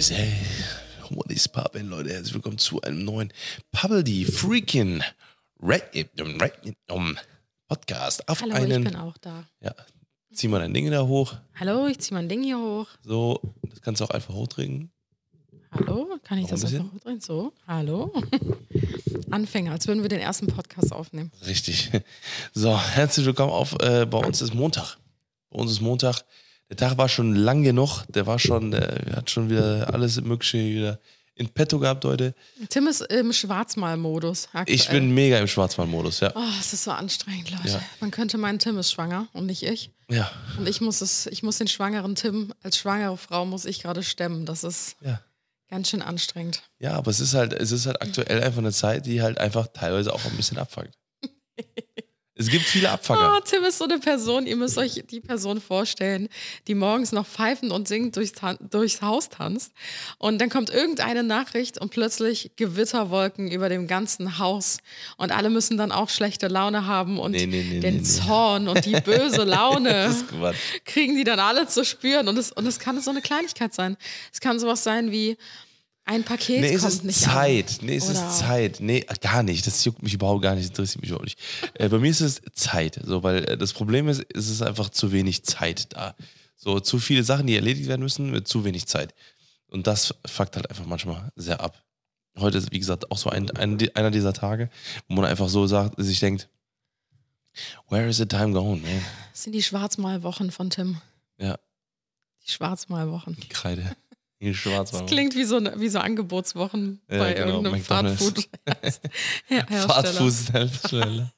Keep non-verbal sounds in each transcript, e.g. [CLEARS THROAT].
is? Hey, what is poppin', Leute? Herzlich willkommen zu einem neuen Pubble die freaking Red, um, Podcast. Auf Hallo, einen, ich bin auch da. Ja, zieh mal dein Ding da hoch. Hallo, ich ziehe mein Ding hier hoch. So, das kannst du auch einfach hochdrehen. Hallo, kann ich Noch das ein einfach hochdrehen? So, hallo. [LAUGHS] Anfänger, als würden wir den ersten Podcast aufnehmen. Richtig. So, herzlich willkommen auf. Äh, bei uns ist Montag. Bei uns ist Montag. Der Tag war schon lang genug. Der war schon, der hat schon wieder alles Mögliche wieder in petto gehabt heute. Tim ist im Schwarzmal-Modus. Ich bin mega im Schwarzwaldmodus, ja. Oh, es ist so anstrengend, Leute. Ja. Man könnte meinen, Tim ist schwanger und nicht ich. Ja, Und ich muss es, ich muss den schwangeren Tim als schwangere Frau muss ich gerade stemmen. Das ist ja. ganz schön anstrengend. Ja, aber es ist halt, es ist halt aktuell einfach eine Zeit, die halt einfach teilweise auch ein bisschen abfuckt. [LAUGHS] es gibt viele Abfucker. Oh, Tim ist so eine Person, ihr müsst euch die Person vorstellen, die morgens noch pfeifend und singend durchs, durchs Haus tanzt. Und dann kommt irgendeine Nachricht und plötzlich Gewitterwolken über dem ganzen Haus. Und alle müssen dann auch schlechte Laune haben und Nee, nee, nee, den. Zorn und die böse [LAUGHS] Laune kriegen die dann alle zu spüren. Und es, und es kann so eine Kleinigkeit sein. Es kann sowas sein wie ein Paket Nee, es kommt ist nicht Zeit. an. Nee, es Oder- ist Zeit. Nee, gar nicht. Das juckt mich überhaupt gar nicht. Das interessiert mich überhaupt nicht. Äh, bei mir ist es Zeit. So, weil äh, das Problem ist, es ist einfach zu wenig Zeit da. So, zu viele Sachen, die erledigt werden müssen, mit zu wenig Zeit. Und das fuckt halt einfach manchmal sehr ab. Heute ist, wie gesagt, auch so ein, ein, einer dieser Tage, wo man einfach so sagt, sich denkt, where is the time going, man? Das sind die Schwarzmalwochen von Tim. Ja, Die Schwarzmalwochen. Kreide. In Schwarz Das klingt wie so, wie so Angebotswochen Ja, bei genau, irgendeinem McDonald's. Fastfood. Her- [LAUGHS] Hersteller. Fahrtfußhersteller.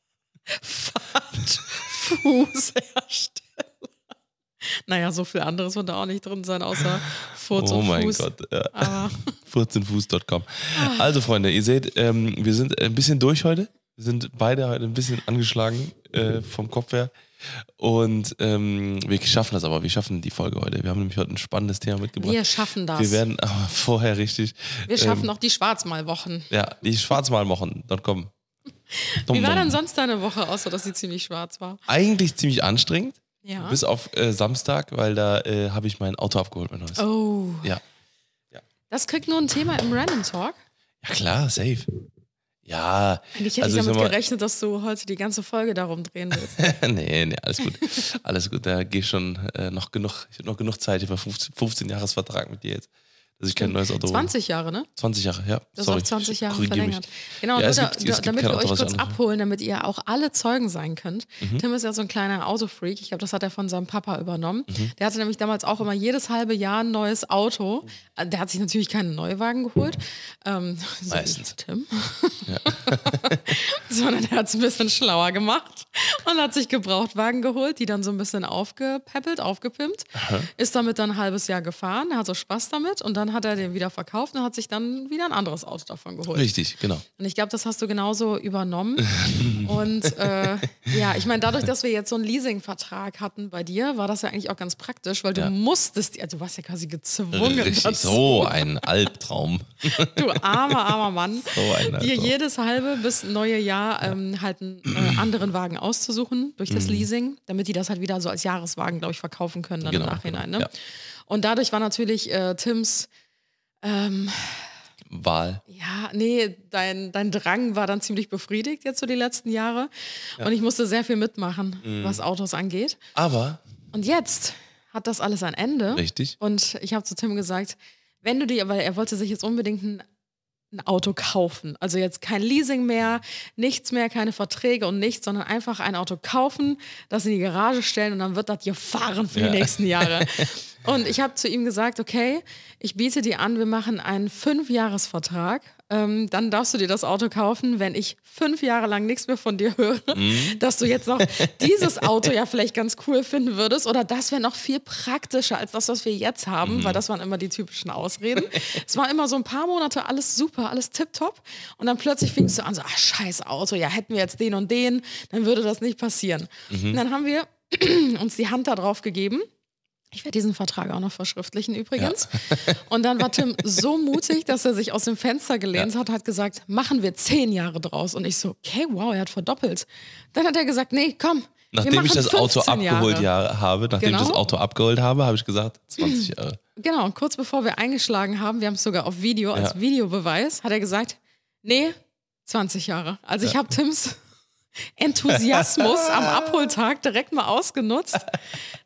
Fußhersteller. [LAUGHS] Naja, so viel anderes wird da auch nicht drin sein, außer Furz Oh und mein Fuß. Gott. Ja. Aber [LAUGHS] 14fuß.com. Also, Freunde, ihr seht, ähm, wir sind ein bisschen durch heute. Wir sind beide heute ein bisschen angeschlagen äh, vom Kopf her. Und ähm, wir schaffen das aber. Wir schaffen die Folge heute. Wir haben nämlich heute ein spannendes Thema mitgebracht. wir schaffen das. Wir werden aber [LAUGHS] vorher richtig. Wir schaffen ähm, auch die Schwarzmalwochen. Ja, die Schwarzmalwochen.com. [LAUGHS] Wie war denn sonst deine Woche, außer dass sie ziemlich schwarz war? Eigentlich ziemlich anstrengend, Ja. bis auf äh, Samstag, weil da äh, habe ich mein Auto abgeholt, mein neues. Oh. Ja. Das kriegt nur ein Thema im Random Talk. Ja, klar, safe. Ja, Eigentlich hätte Also, ich damit mal- gerechnet, dass du heute die ganze Folge darum drehen willst. [LAUGHS] nee, nee, alles gut. Alles gut, da gehe ich schon äh, noch genug, ich habe noch genug Zeit. Ich habe 15, 15 Jahresvertrag mit dir jetzt, dass ich kein neues Auto hole. 20 Jahre, ne? 20 Jahre, ja. Das Sorry, ist auf 20 Jahre korrigier mich. verlängert. Genau, Ja, da, gibt- da, damit wir euch kurz abholen, damit ihr auch alle Zeugen sein könnt. Mhm. Tim ist ja so ein kleiner Autofreak. Ich glaube, das hat er von seinem Papa übernommen. Mhm. Der hatte nämlich damals auch immer jedes halbe Jahr ein neues Auto. Der hat sich natürlich keinen Neuwagen geholt. Ähm, [LAUGHS] so Meistens. Tim. [LAUGHS] Sondern er hat es ein bisschen schlauer gemacht und hat sich Gebrauchtwagen geholt, die dann so ein bisschen aufgepäppelt, aufgepimpt. Ist damit dann ein halbes Jahr gefahren, hat so Spaß damit und dann hat er den wieder verkauft und hat sich dann wieder ein anderes Auto davon geholt. Richtig, genau. Und ich glaube, das hast du genauso übernommen. [LAUGHS] Und äh, ja, ich meine, dadurch, dass wir jetzt so einen Leasingvertrag hatten bei dir, war das ja eigentlich auch ganz praktisch, weil du Ja. musstest, also du warst ja quasi gezwungen Richtig, dazu, so ein Albtraum. [LAUGHS] du armer, armer Mann, So ein dir Albtraum. jedes halbe bis neue Jahr ähm, halt einen äh, anderen Wagen auszusuchen durch das Leasing, damit die das halt wieder so als Jahreswagen, glaube ich, verkaufen können dann Mhm. Genau, im Nachhinein. genau, Ne? ja. Und dadurch war natürlich äh, Tims ähm, Wahl. Ja, nee, dein, dein Drang war dann ziemlich befriedigt jetzt so die letzten Jahre. Und ich musste sehr viel mitmachen, Mhm. was Autos angeht. Aber, Und jetzt hat das alles ein Ende. richtig, Und ich habe zu Tim gesagt, wenn du dir, weil er wollte sich jetzt unbedingt ein, ein Auto kaufen. Also jetzt kein Leasing mehr, nichts mehr, keine Verträge und nichts, sondern einfach ein Auto kaufen, das in die Garage stellen und dann wird das hier fahren für Ja. die nächsten Jahre. [LAUGHS] Und ich habe zu ihm gesagt, okay, ich biete dir an, wir machen einen Fünfjahresvertrag. Ähm, dann darfst du dir das Auto kaufen, wenn ich fünf Jahre lang nichts mehr von dir höre, dass du jetzt noch dieses Auto ja vielleicht ganz cool finden würdest. Oder das wäre noch viel praktischer als das, was wir jetzt haben, weil das waren immer die typischen Ausreden. es war immer so ein paar Monate alles super, alles tipptopp. Und dann plötzlich fingst du an so, ah, scheiß Auto, ja, hätten wir jetzt den und den, dann würde das nicht passieren. Und dann haben wir [CLEARS THROAT] uns die Hand da drauf gegeben Ich werde diesen Vertrag auch noch verschriftlichen übrigens. [LAUGHS] Und dann war Tim so mutig, dass er sich aus dem Fenster gelehnt hat, hat gesagt, machen wir zehn Jahre draus. Und ich so, okay, wow, er hat verdoppelt. Dann hat er gesagt, nee, komm. Nachdem ich das Auto 15 abgeholt Jahre. ja, habe, nachdem ich Genau. das Auto abgeholt habe, habe ich gesagt, 20 Jahre. [CLEARS THROAT] Genau, und kurz bevor wir eingeschlagen haben, wir haben es sogar auf Video, als Ja. Videobeweis, hat er gesagt, nee, 20 Jahre. Also ich habe Tims Enthusiasmus am [LAUGHS] Abholtag direkt mal ausgenutzt.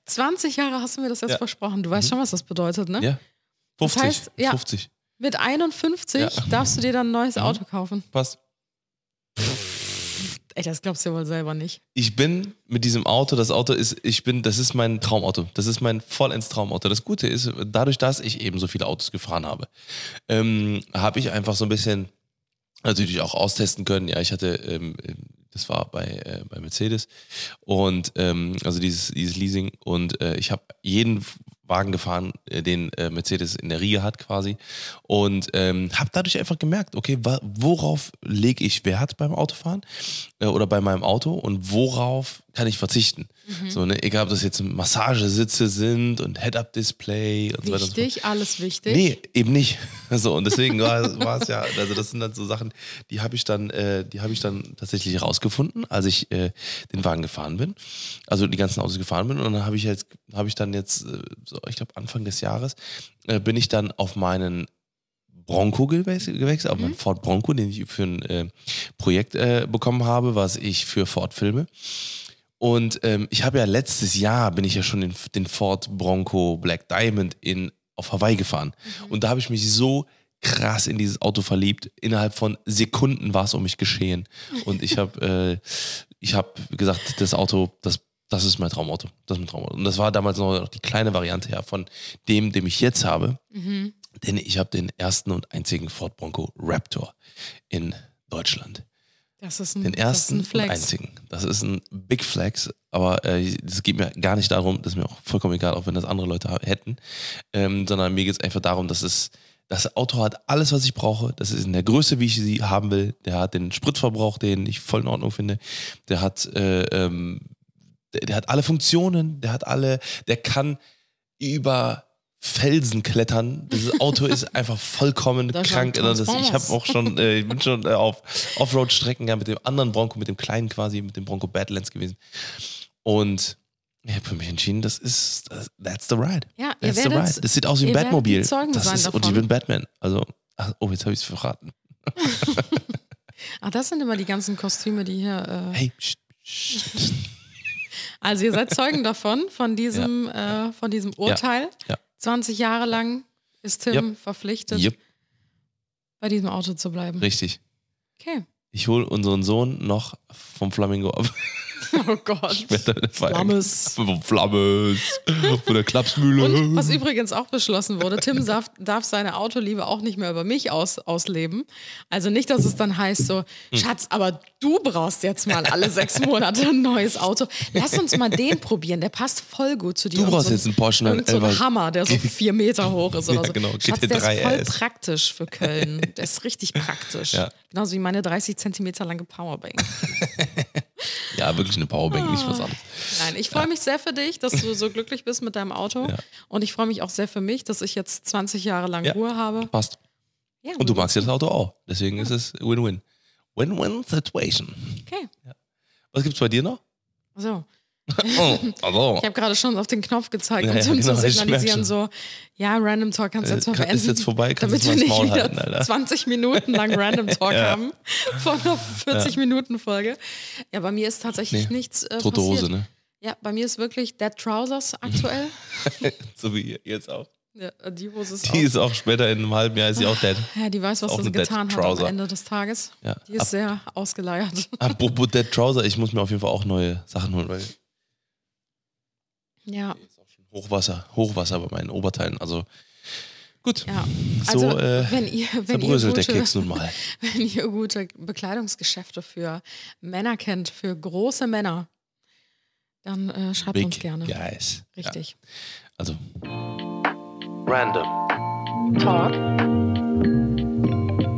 20 Jahre hast du mir das jetzt Ja. Mhm. versprochen. Du weißt schon, was das bedeutet, ne? Ja. 50. heißt, ja. 50. Mit 51 Ja. darfst du dir dann ein Mhm. neues Auto kaufen. Passt. Ey, das glaubst du wohl selber nicht. Ich bin mit diesem Auto, das Auto ist, ich bin, das ist mein Traumauto. Das ist mein vollends Traumauto. Das Gute ist, dadurch, dass ich eben so viele Autos gefahren habe, ähm, habe ich einfach so ein bisschen natürlich auch austesten können. Ja, ich hatte, ähm, das war bei, äh, bei Mercedes. Und ähm, also dieses, dieses Leasing. Und äh, ich habe jeden Wagen gefahren, äh, den äh, Mercedes in der Riege hat quasi. Und ähm, habe dadurch einfach gemerkt, okay, worauf lege ich Wert beim Autofahren äh, oder bei meinem Auto? Und worauf kann ich verzichten? So, ne, egal ob das jetzt Massagesitze sind und Head-Up-Display und so weiter und so fort. Wichtig, alles wichtig. Nee, eben nicht. [LAUGHS] So, und deswegen war, es ja, also das sind dann so Sachen, die habe ich dann, äh, die habe ich dann tatsächlich rausgefunden, als ich äh, den Wagen gefahren bin. Also die ganzen Autos gefahren bin. Und dann habe ich jetzt, habe ich dann jetzt, äh, so, ich glaube Anfang des Jahres, äh, bin ich dann auf meinen Bronco gewechselt, gewechselt auf meinen Ford Bronco, den ich für ein äh, Projekt äh, bekommen habe, was ich für Ford filme. Und ähm, ich habe ja letztes Jahr bin ich ja schon den, den Ford Bronco Black Diamond in auf Hawaii gefahren. Und da habe ich mich so krass in dieses Auto verliebt. Innerhalb von Sekunden war es um mich geschehen. Und ich habe [LAUGHS] äh, ich habe gesagt, das Auto, das das ist mein Traumauto. Das ist mein Traumauto. Und das war damals noch die kleine Variante ja, von dem, dem ich jetzt habe. Denn ich habe den ersten und einzigen Ford Bronco Raptor in Deutschland. Das ist ein, Den das ist ersten ein einzigen. Das ist ein Big Flex, aber äh, es geht mir gar nicht darum, das ist mir auch vollkommen egal, auch wenn das andere Leute hätten, ähm, sondern mir geht es einfach darum, dass es das Auto hat alles, was ich brauche. Das ist in der Größe, wie ich sie haben will. Der hat den Spritverbrauch, den ich voll in Ordnung finde. Der hat, äh, ähm, der, der hat alle Funktionen. Der hat alle, der kann über Felsen klettern. Dieses Auto ist einfach vollkommen [LAUGHS] Das krank. Das, ich Transformers. habe auch schon, äh, ich bin schon äh, auf Offroad-Strecken ja, mit dem anderen Bronco, mit dem kleinen quasi, mit dem Bronco Badlands gewesen. Und ich habe für mich entschieden, das ist, das, that's the ride. Ja, That's the werdet- ride. Das sieht aus wie ein Batmobil. Zeugen Das ist, und ich bin Batman. Also, ach, oh, jetzt habe ich es verraten. Ach, [LAUGHS] das sind immer die ganzen Kostüme, die hier. Äh, Hey, pst, pst. [LAUGHS] Also ihr seid Zeugen davon, von diesem, äh, von diesem Urteil. Ja. 20 Jahre lang ist Tim Yep. verpflichtet, Yep, bei diesem Auto zu bleiben. richtig. Okay. Ich hole unseren Sohn noch vom Flamingo ab. [LAUGHS] Oh Gott. Flammes. Flammes. Von der Klapsmühle. Und was übrigens auch beschlossen wurde, Tim darf, darf seine Autoliebe auch nicht mehr über mich aus, ausleben. Also nicht, dass es dann heißt so. Schatz, aber du brauchst jetzt mal alle sechs [LAUGHS] Monate ein neues Auto. Lass uns mal den probieren, der passt voll gut zu dir. Du Und brauchst so jetzt einen Porsche irgend so ein 911. Hammer, der so vier Meter hoch ist oder Ja, so. genau, Schatz, der ist GT3 voll RS. praktisch für Köln. Der ist richtig praktisch. Ja. Genauso wie meine 30 Zentimeter lange Powerbank. [LAUGHS] Ja, wirklich eine Powerbank, nicht was anderes. Nein, ich freue mich sehr für dich, dass du so [LAUGHS] glücklich bist mit deinem Auto. Ja. Und ich freue mich auch sehr für mich, dass ich jetzt 20 Jahre lang Ja. Ruhe habe. Passt. Ja, Und du magst ja das Auto auch. Deswegen ist es Win-Win. Win-Win-Situation. Okay. Was gibt's bei dir noch? So. [LAUGHS] Oh, also. Ich habe gerade schon auf den Knopf gezeigt, Ja, um ja, Tim genau, zu signalisieren, so, ja, Random Talk kannst du Äh, jetzt mal kann- beenden. ist jetzt vorbei, kannst damit wir nicht wieder halten, Alter. 20 Minuten lang Random Talk Ja. haben von einer 40-Minuten-Folge. Ja, bei mir ist tatsächlich Nee, nichts äh, Tote. Hose, ne? Ja, bei mir ist wirklich Dead Trousers aktuell. [LAUGHS] So wie jetzt auch. ja, die Hose ist Die auch. ist auch später in einem halben Jahr ist sie auch dead. Ja, die weiß, was sie Dead getan hat am. Ende des Tages. Ja. Die ist sehr ausgeleiert. Apropos Dead Trouser, ich muss mir auf jeden Fall auch neue Sachen holen, weil Ja, Hochwasser, Hochwasser bei meinen Oberteilen. Also gut. ja. So Also, äh, wenn ihr, wenn ihr zerbröselt der gute, Keks nun mal. [LAUGHS] wenn ihr gute Bekleidungsgeschäfte für Männer kennt, für große Männer, dann äh, schreibt uns Big gerne. Guys. Richtig. Ja, also. Random. Talk.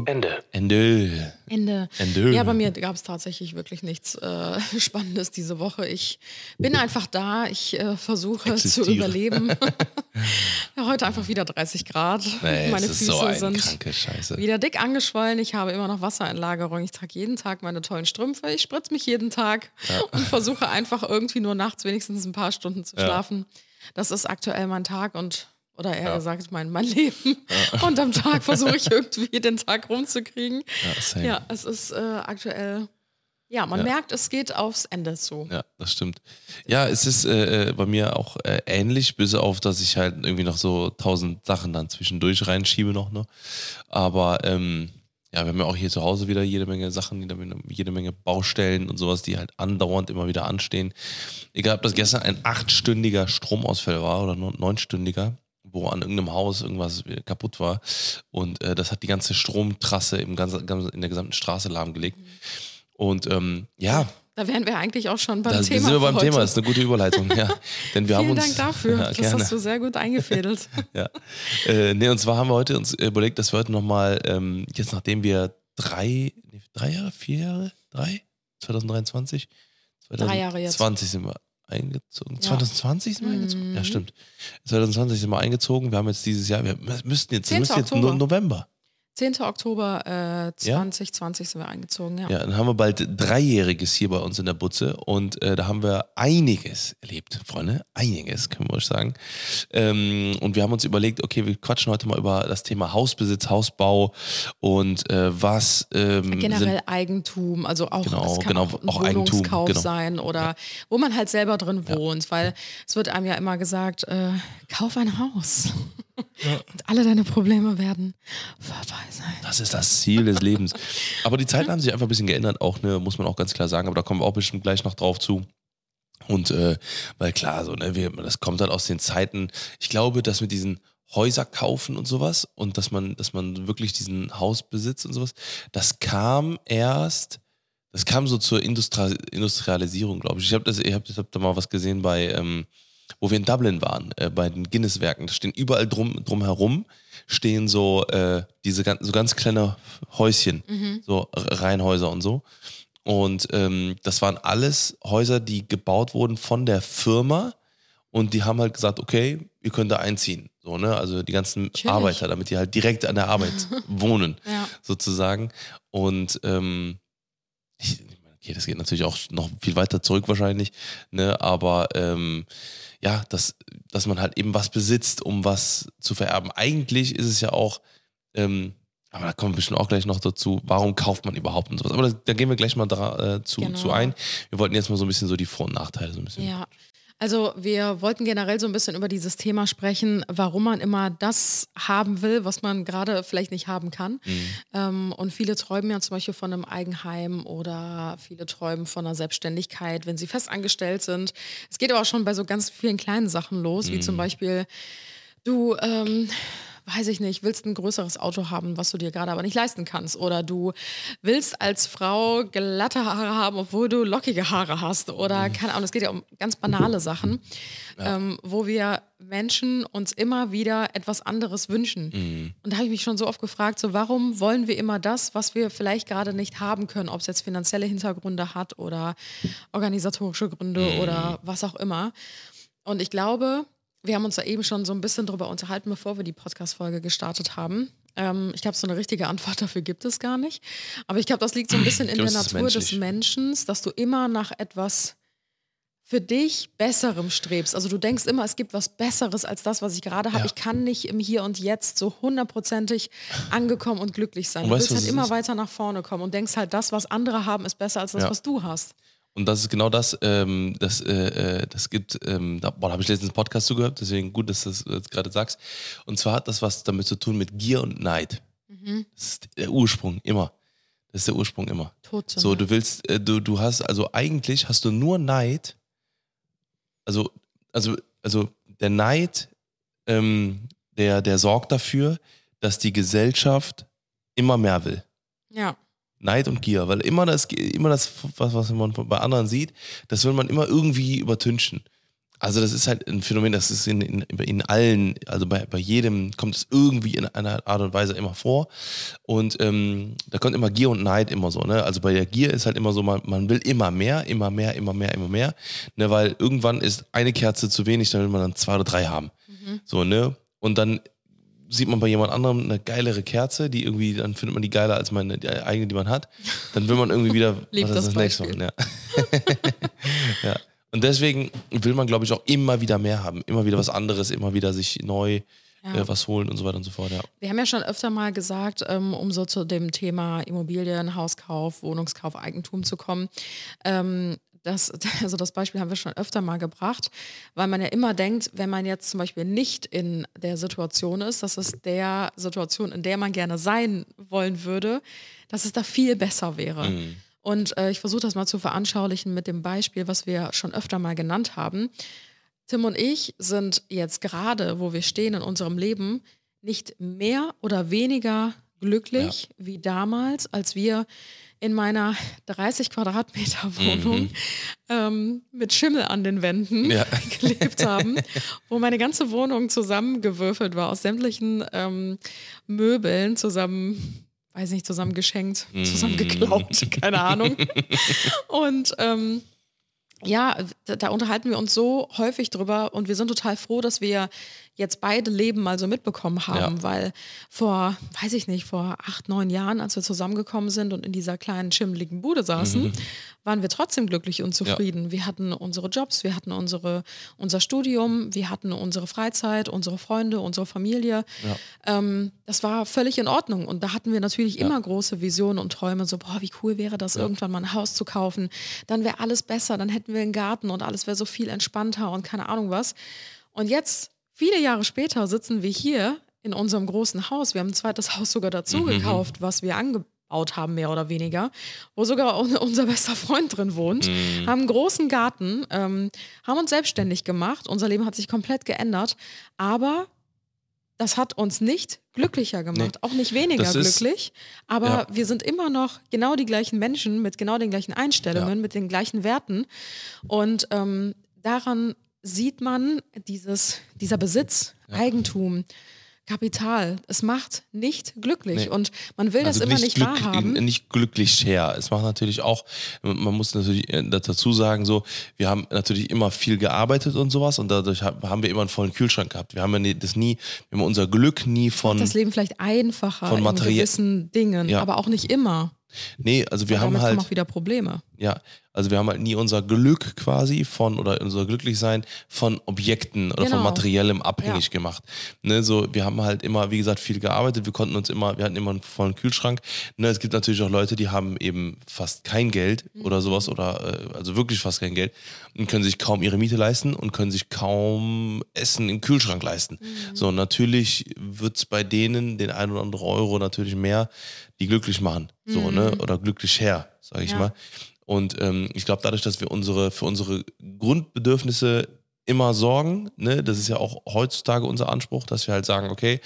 Ende. Ende. Ende. Ende. Ja, bei mir gab es tatsächlich wirklich nichts äh, [LAUGHS] Spannendes diese Woche. Ich bin einfach da. Ich äh, versuche zu Existiere. überleben. [LAUGHS] ja, heute einfach wieder 30 Grad. Nee, Meine Füße so sind wieder dick angeschwollen. Ich habe immer noch Wassereinlagerung. Ich trage jeden Tag meine tollen Strümpfe. Ich spritze mich jeden Tag und versuche einfach irgendwie nur nachts wenigstens ein paar Stunden zu schlafen. Das ist aktuell mein Tag und oder eher gesagt mein, mein Leben. Und am Tag [LAUGHS] versuche ich irgendwie den Tag rumzukriegen. Ja. Ja, es ist äh, aktuell. Ja, man Ja. merkt, es geht aufs Ende zu. Ja, das stimmt. Ja, es ist äh, äh, bei mir auch äh, ähnlich, bis auf, dass ich halt irgendwie noch so tausend Sachen dann zwischendurch reinschiebe noch. Ne? Aber ähm, ja, wir haben ja auch hier zu Hause wieder jede Menge Sachen, jede Menge, jede Menge Baustellen und sowas, die halt andauernd immer wieder anstehen. Egal, ob das gestern ein achtstündiger Stromausfall war oder nur neunstündiger, wo an irgendeinem Haus irgendwas kaputt war. Und äh, das hat die ganze Stromtrasse im ganzen, in der gesamten Straße lahmgelegt. Und ähm, ja, Da wären wir eigentlich auch schon beim da Thema. sind wir beim heute. Thema, das ist eine gute Überleitung, ja. [LAUGHS] Denn wir haben Vielen uns, Dank dafür. Ja, [LAUGHS] das gerne. hast du sehr gut eingefädelt. [LAUGHS] Ja. Äh, nee, und zwar haben wir heute uns überlegt, dass wir heute nochmal, ähm, jetzt nachdem wir drei, nee, drei Jahre, vier Jahre, drei? 2023? Drei Jahre jetzt. 2020 sind wir eingezogen. Ja. 2020 sind wir eingezogen? Ja, Mhm. stimmt. 2020 sind wir eingezogen. Wir haben jetzt dieses Jahr, wir müssten jetzt, 10. müsste jetzt nur November. 10. Oktober äh, 2020 sind wir eingezogen, ja. Ja, dann haben wir bald Dreijähriges hier bei uns in der Butze und äh, da haben wir einiges erlebt, Freunde. Einiges, können wir euch sagen. Ähm, und wir haben uns überlegt, okay, wir quatschen heute mal über das Thema Hausbesitz, Hausbau und äh, was ähm, Generell sind, Eigentum, also auch, Genau, kann genau, auch ein auch Eigentum, genau. sein oder wo man halt selber drin wohnt, weil es wird einem ja immer gesagt, äh, kauf ein Haus und alle deine Probleme werden vorbei sein. das ist das Ziel des Lebens. Aber die Zeiten haben sich einfach ein bisschen geändert, auch, ne, muss man auch ganz klar sagen, aber da kommen wir auch bestimmt gleich noch drauf zu. Und äh, weil klar, so, ne, wir, das kommt halt aus den Zeiten. Ich glaube, dass mit diesen Häuser kaufen und sowas und dass man, dass man wirklich diesen Hausbesitz und sowas, das kam erst, das kam so zur Industri Industrialisierung, glaube ich. Ich habe ich hab da mal was gesehen bei, ähm, wo wir in Dublin waren, äh, bei den Guinness-Werken. Da stehen überall drum, drum herum stehen so äh, diese ganz, so ganz kleine Häuschen, so R- Reihenhäuser und so. Und ähm, das waren alles Häuser, die gebaut wurden von der Firma und die haben halt gesagt, okay, ihr könnt da einziehen. So, ne? Also die ganzen Chillig. Arbeiter, damit die halt direkt an der Arbeit [LAUGHS] wohnen, Ja. sozusagen. Und ähm, ich, okay, das geht natürlich auch noch viel weiter zurück wahrscheinlich, ne? Aber ähm, ja, dass, dass man halt eben was besitzt, um was zu vererben. Eigentlich ist es ja auch, ähm, aber da kommen wir bestimmt auch gleich noch dazu, warum kauft man überhaupt und sowas. Aber da, da gehen wir gleich mal dra, äh, zu, Genau. zu ein. Wir wollten jetzt mal so ein bisschen so die Vor- und Nachteile so ein bisschen. Ja. Also wir wollten generell so ein bisschen über dieses Thema sprechen, warum man immer das haben will, was man gerade vielleicht nicht haben kann. Ähm, und viele träumen ja zum Beispiel von einem Eigenheim oder viele träumen von einer Selbstständigkeit, wenn sie festangestellt sind. Es geht aber auch schon bei so ganz vielen kleinen Sachen los, wie zum Beispiel du, ähm, weiß ich nicht, willst ein größeres Auto haben, was du dir gerade aber nicht leisten kannst. Oder du willst als Frau glatte Haare haben, obwohl du lockige Haare hast. Oder keine Ahnung, es geht ja um ganz banale Sachen, ähm, wo wir Menschen uns immer wieder etwas anderes wünschen. Und da habe ich mich schon so oft gefragt, so warum wollen wir immer das, was wir vielleicht gerade nicht haben können, ob es jetzt finanzielle Hintergründe hat oder organisatorische Gründe oder was auch immer. Und ich glaube, wir haben uns da eben schon so ein bisschen drüber unterhalten, bevor wir die Podcast-Folge gestartet haben. Ähm, ich glaube, so eine richtige Antwort dafür gibt es gar nicht. Aber ich glaube, das liegt so ein bisschen in der Natur des. Menschen, dass du immer nach etwas für dich Besserem strebst. Also du denkst immer, es gibt was Besseres als das, was ich gerade habe. Ja. Ich kann nicht im Hier und Jetzt so hundertprozentig angekommen und glücklich sein. Und Du willst halt immer weiter nach vorne kommen und denkst halt, das, was andere haben, ist besser als das, Ja. was du hast. Und das ist genau das, ähm, das, äh, äh, das gibt, ähm, da, boah, da habe ich letztens einen Podcast zugehört, deswegen gut, dass du das jetzt gerade sagst. Und zwar hat das was damit zu tun mit Gier und Neid. Das ist der Ursprung, immer. Das ist der Ursprung immer. Todsünde. So, du willst, äh, du, du hast, also eigentlich hast du nur Neid, also, also, also der Neid, ähm, der, der sorgt dafür, dass die Gesellschaft immer mehr will. ja. Neid und Gier, weil immer das, immer das was, was man bei anderen sieht, das will man immer irgendwie übertünchen. Also das ist halt ein Phänomen, das ist in, in, in allen, also bei, bei jedem kommt es irgendwie in einer Art und Weise immer vor. Und ähm, da kommt immer Gier und Neid immer so. Ne? Also bei der Gier ist halt immer so, man, man will immer mehr, immer mehr, immer mehr, immer mehr. Ne? Weil irgendwann ist eine Kerze zu wenig, dann will man dann zwei oder drei haben. So, ne? Und dann sieht man bei jemand anderem eine geilere Kerze, die irgendwie, dann findet man die geiler als meine die eigene, die man hat. Dann will man irgendwie wieder [LAUGHS] was ist das das nächste machen. Ja. [LAUGHS] ja. Und deswegen will man, glaube ich, auch immer wieder mehr haben. Immer wieder was anderes, immer wieder sich neu Ja. äh, was holen und so weiter und so fort. Ja. Wir haben ja schon öfter mal gesagt, ähm, um so zu dem Thema Immobilien, Hauskauf, Wohnungskauf, Eigentum zu kommen. Ähm, das, [LAUGHS] also das Beispiel haben wir schon öfter mal gebracht, weil man ja immer denkt, wenn man jetzt zum Beispiel nicht in der Situation ist, dass es der Situation, in der man gerne sein wollen würde, dass es da viel besser wäre. Und äh, ich versuche das mal zu veranschaulichen mit dem Beispiel, was wir schon öfter mal genannt haben. Tim und ich sind jetzt gerade, wo wir stehen in unserem Leben, nicht mehr oder weniger glücklich wie damals, als wir in meiner 30 Quadratmeter Wohnung ähm, mit Schimmel an den Wänden Ja. [LAUGHS] gelebt haben, wo meine ganze Wohnung zusammengewürfelt war aus sämtlichen ähm, Möbeln zusammen, weiß nicht, zusammen geschenkt, zusammen geklaut, [LAUGHS] keine Ahnung. Und ähm, ja, da, da unterhalten wir uns so häufig drüber und wir sind total froh, dass wir jetzt beide Leben mal so mitbekommen haben, Ja. weil vor, weiß ich nicht, vor acht, neun Jahren, als wir zusammengekommen sind und in dieser kleinen schimmeligen Bude saßen, Mhm. waren wir trotzdem glücklich und zufrieden. Wir hatten unsere Jobs, wir hatten unsere, unser Studium, wir hatten unsere Freizeit, unsere Freunde, unsere Familie. Ähm, das war völlig in Ordnung und da hatten wir natürlich immer große Visionen und Träume, so, boah, wie cool wäre das, irgendwann mal ein Haus zu kaufen. Dann wäre alles besser, dann hätten wir einen Garten und alles wäre so viel entspannter und keine Ahnung was. Und jetzt, viele Jahre später, sitzen wir hier in unserem großen Haus. Wir haben ein zweites Haus sogar dazu gekauft, was wir angebaut haben, mehr oder weniger, wo sogar un- [LAUGHS] unser bester Freund drin wohnt, haben einen großen Garten, ähm, haben uns selbstständig gemacht. Unser Leben hat sich komplett geändert, aber das hat uns nicht glücklicher gemacht, auch nicht weniger ist- glücklich, aber Ja. wir sind immer noch genau die gleichen Menschen mit genau den gleichen Einstellungen, Ja. mit den gleichen Werten und ähm, daran sieht man dieses, dieser Besitz, Eigentum, Kapital, es macht nicht glücklich Nee. und man will das immer nicht, glück- wahrhaben. Nicht glücklich share. Es macht natürlich auch, man muss natürlich äh, dazu sagen, so, wir haben natürlich immer viel gearbeitet und sowas und dadurch ha- haben wir immer einen vollen Kühlschrank gehabt. Wir haben ja das nie, wir haben unser Glück nie von, das Leben vielleicht einfacher von in gewissen Dingen, Ja. aber auch nicht immer. nee, also wir Weil haben halt, kommen auch wieder Probleme. Ja, also wir haben halt nie unser Glück quasi von oder unser Glücklichsein von Objekten oder von Genau. Materiellem abhängig Ja. gemacht. Ne, so, wir haben halt immer, wie gesagt, viel gearbeitet. Wir konnten uns immer, wir hatten immer einen vollen Kühlschrank. Ne, es gibt natürlich auch Leute, die haben eben fast kein Geld oder sowas oder äh, also wirklich fast kein Geld und können sich kaum ihre Miete leisten und können sich kaum Essen im Kühlschrank leisten. So, natürlich wird's bei denen den ein oder anderen Euro natürlich mehr, die glücklich machen. So, ne? Oder glücklich her, sage ich Ja. mal. Und ähm, ich glaube, dadurch, dass wir unsere für unsere Grundbedürfnisse immer sorgen, ne, das ist ja auch heutzutage unser Anspruch, dass wir halt sagen, okay,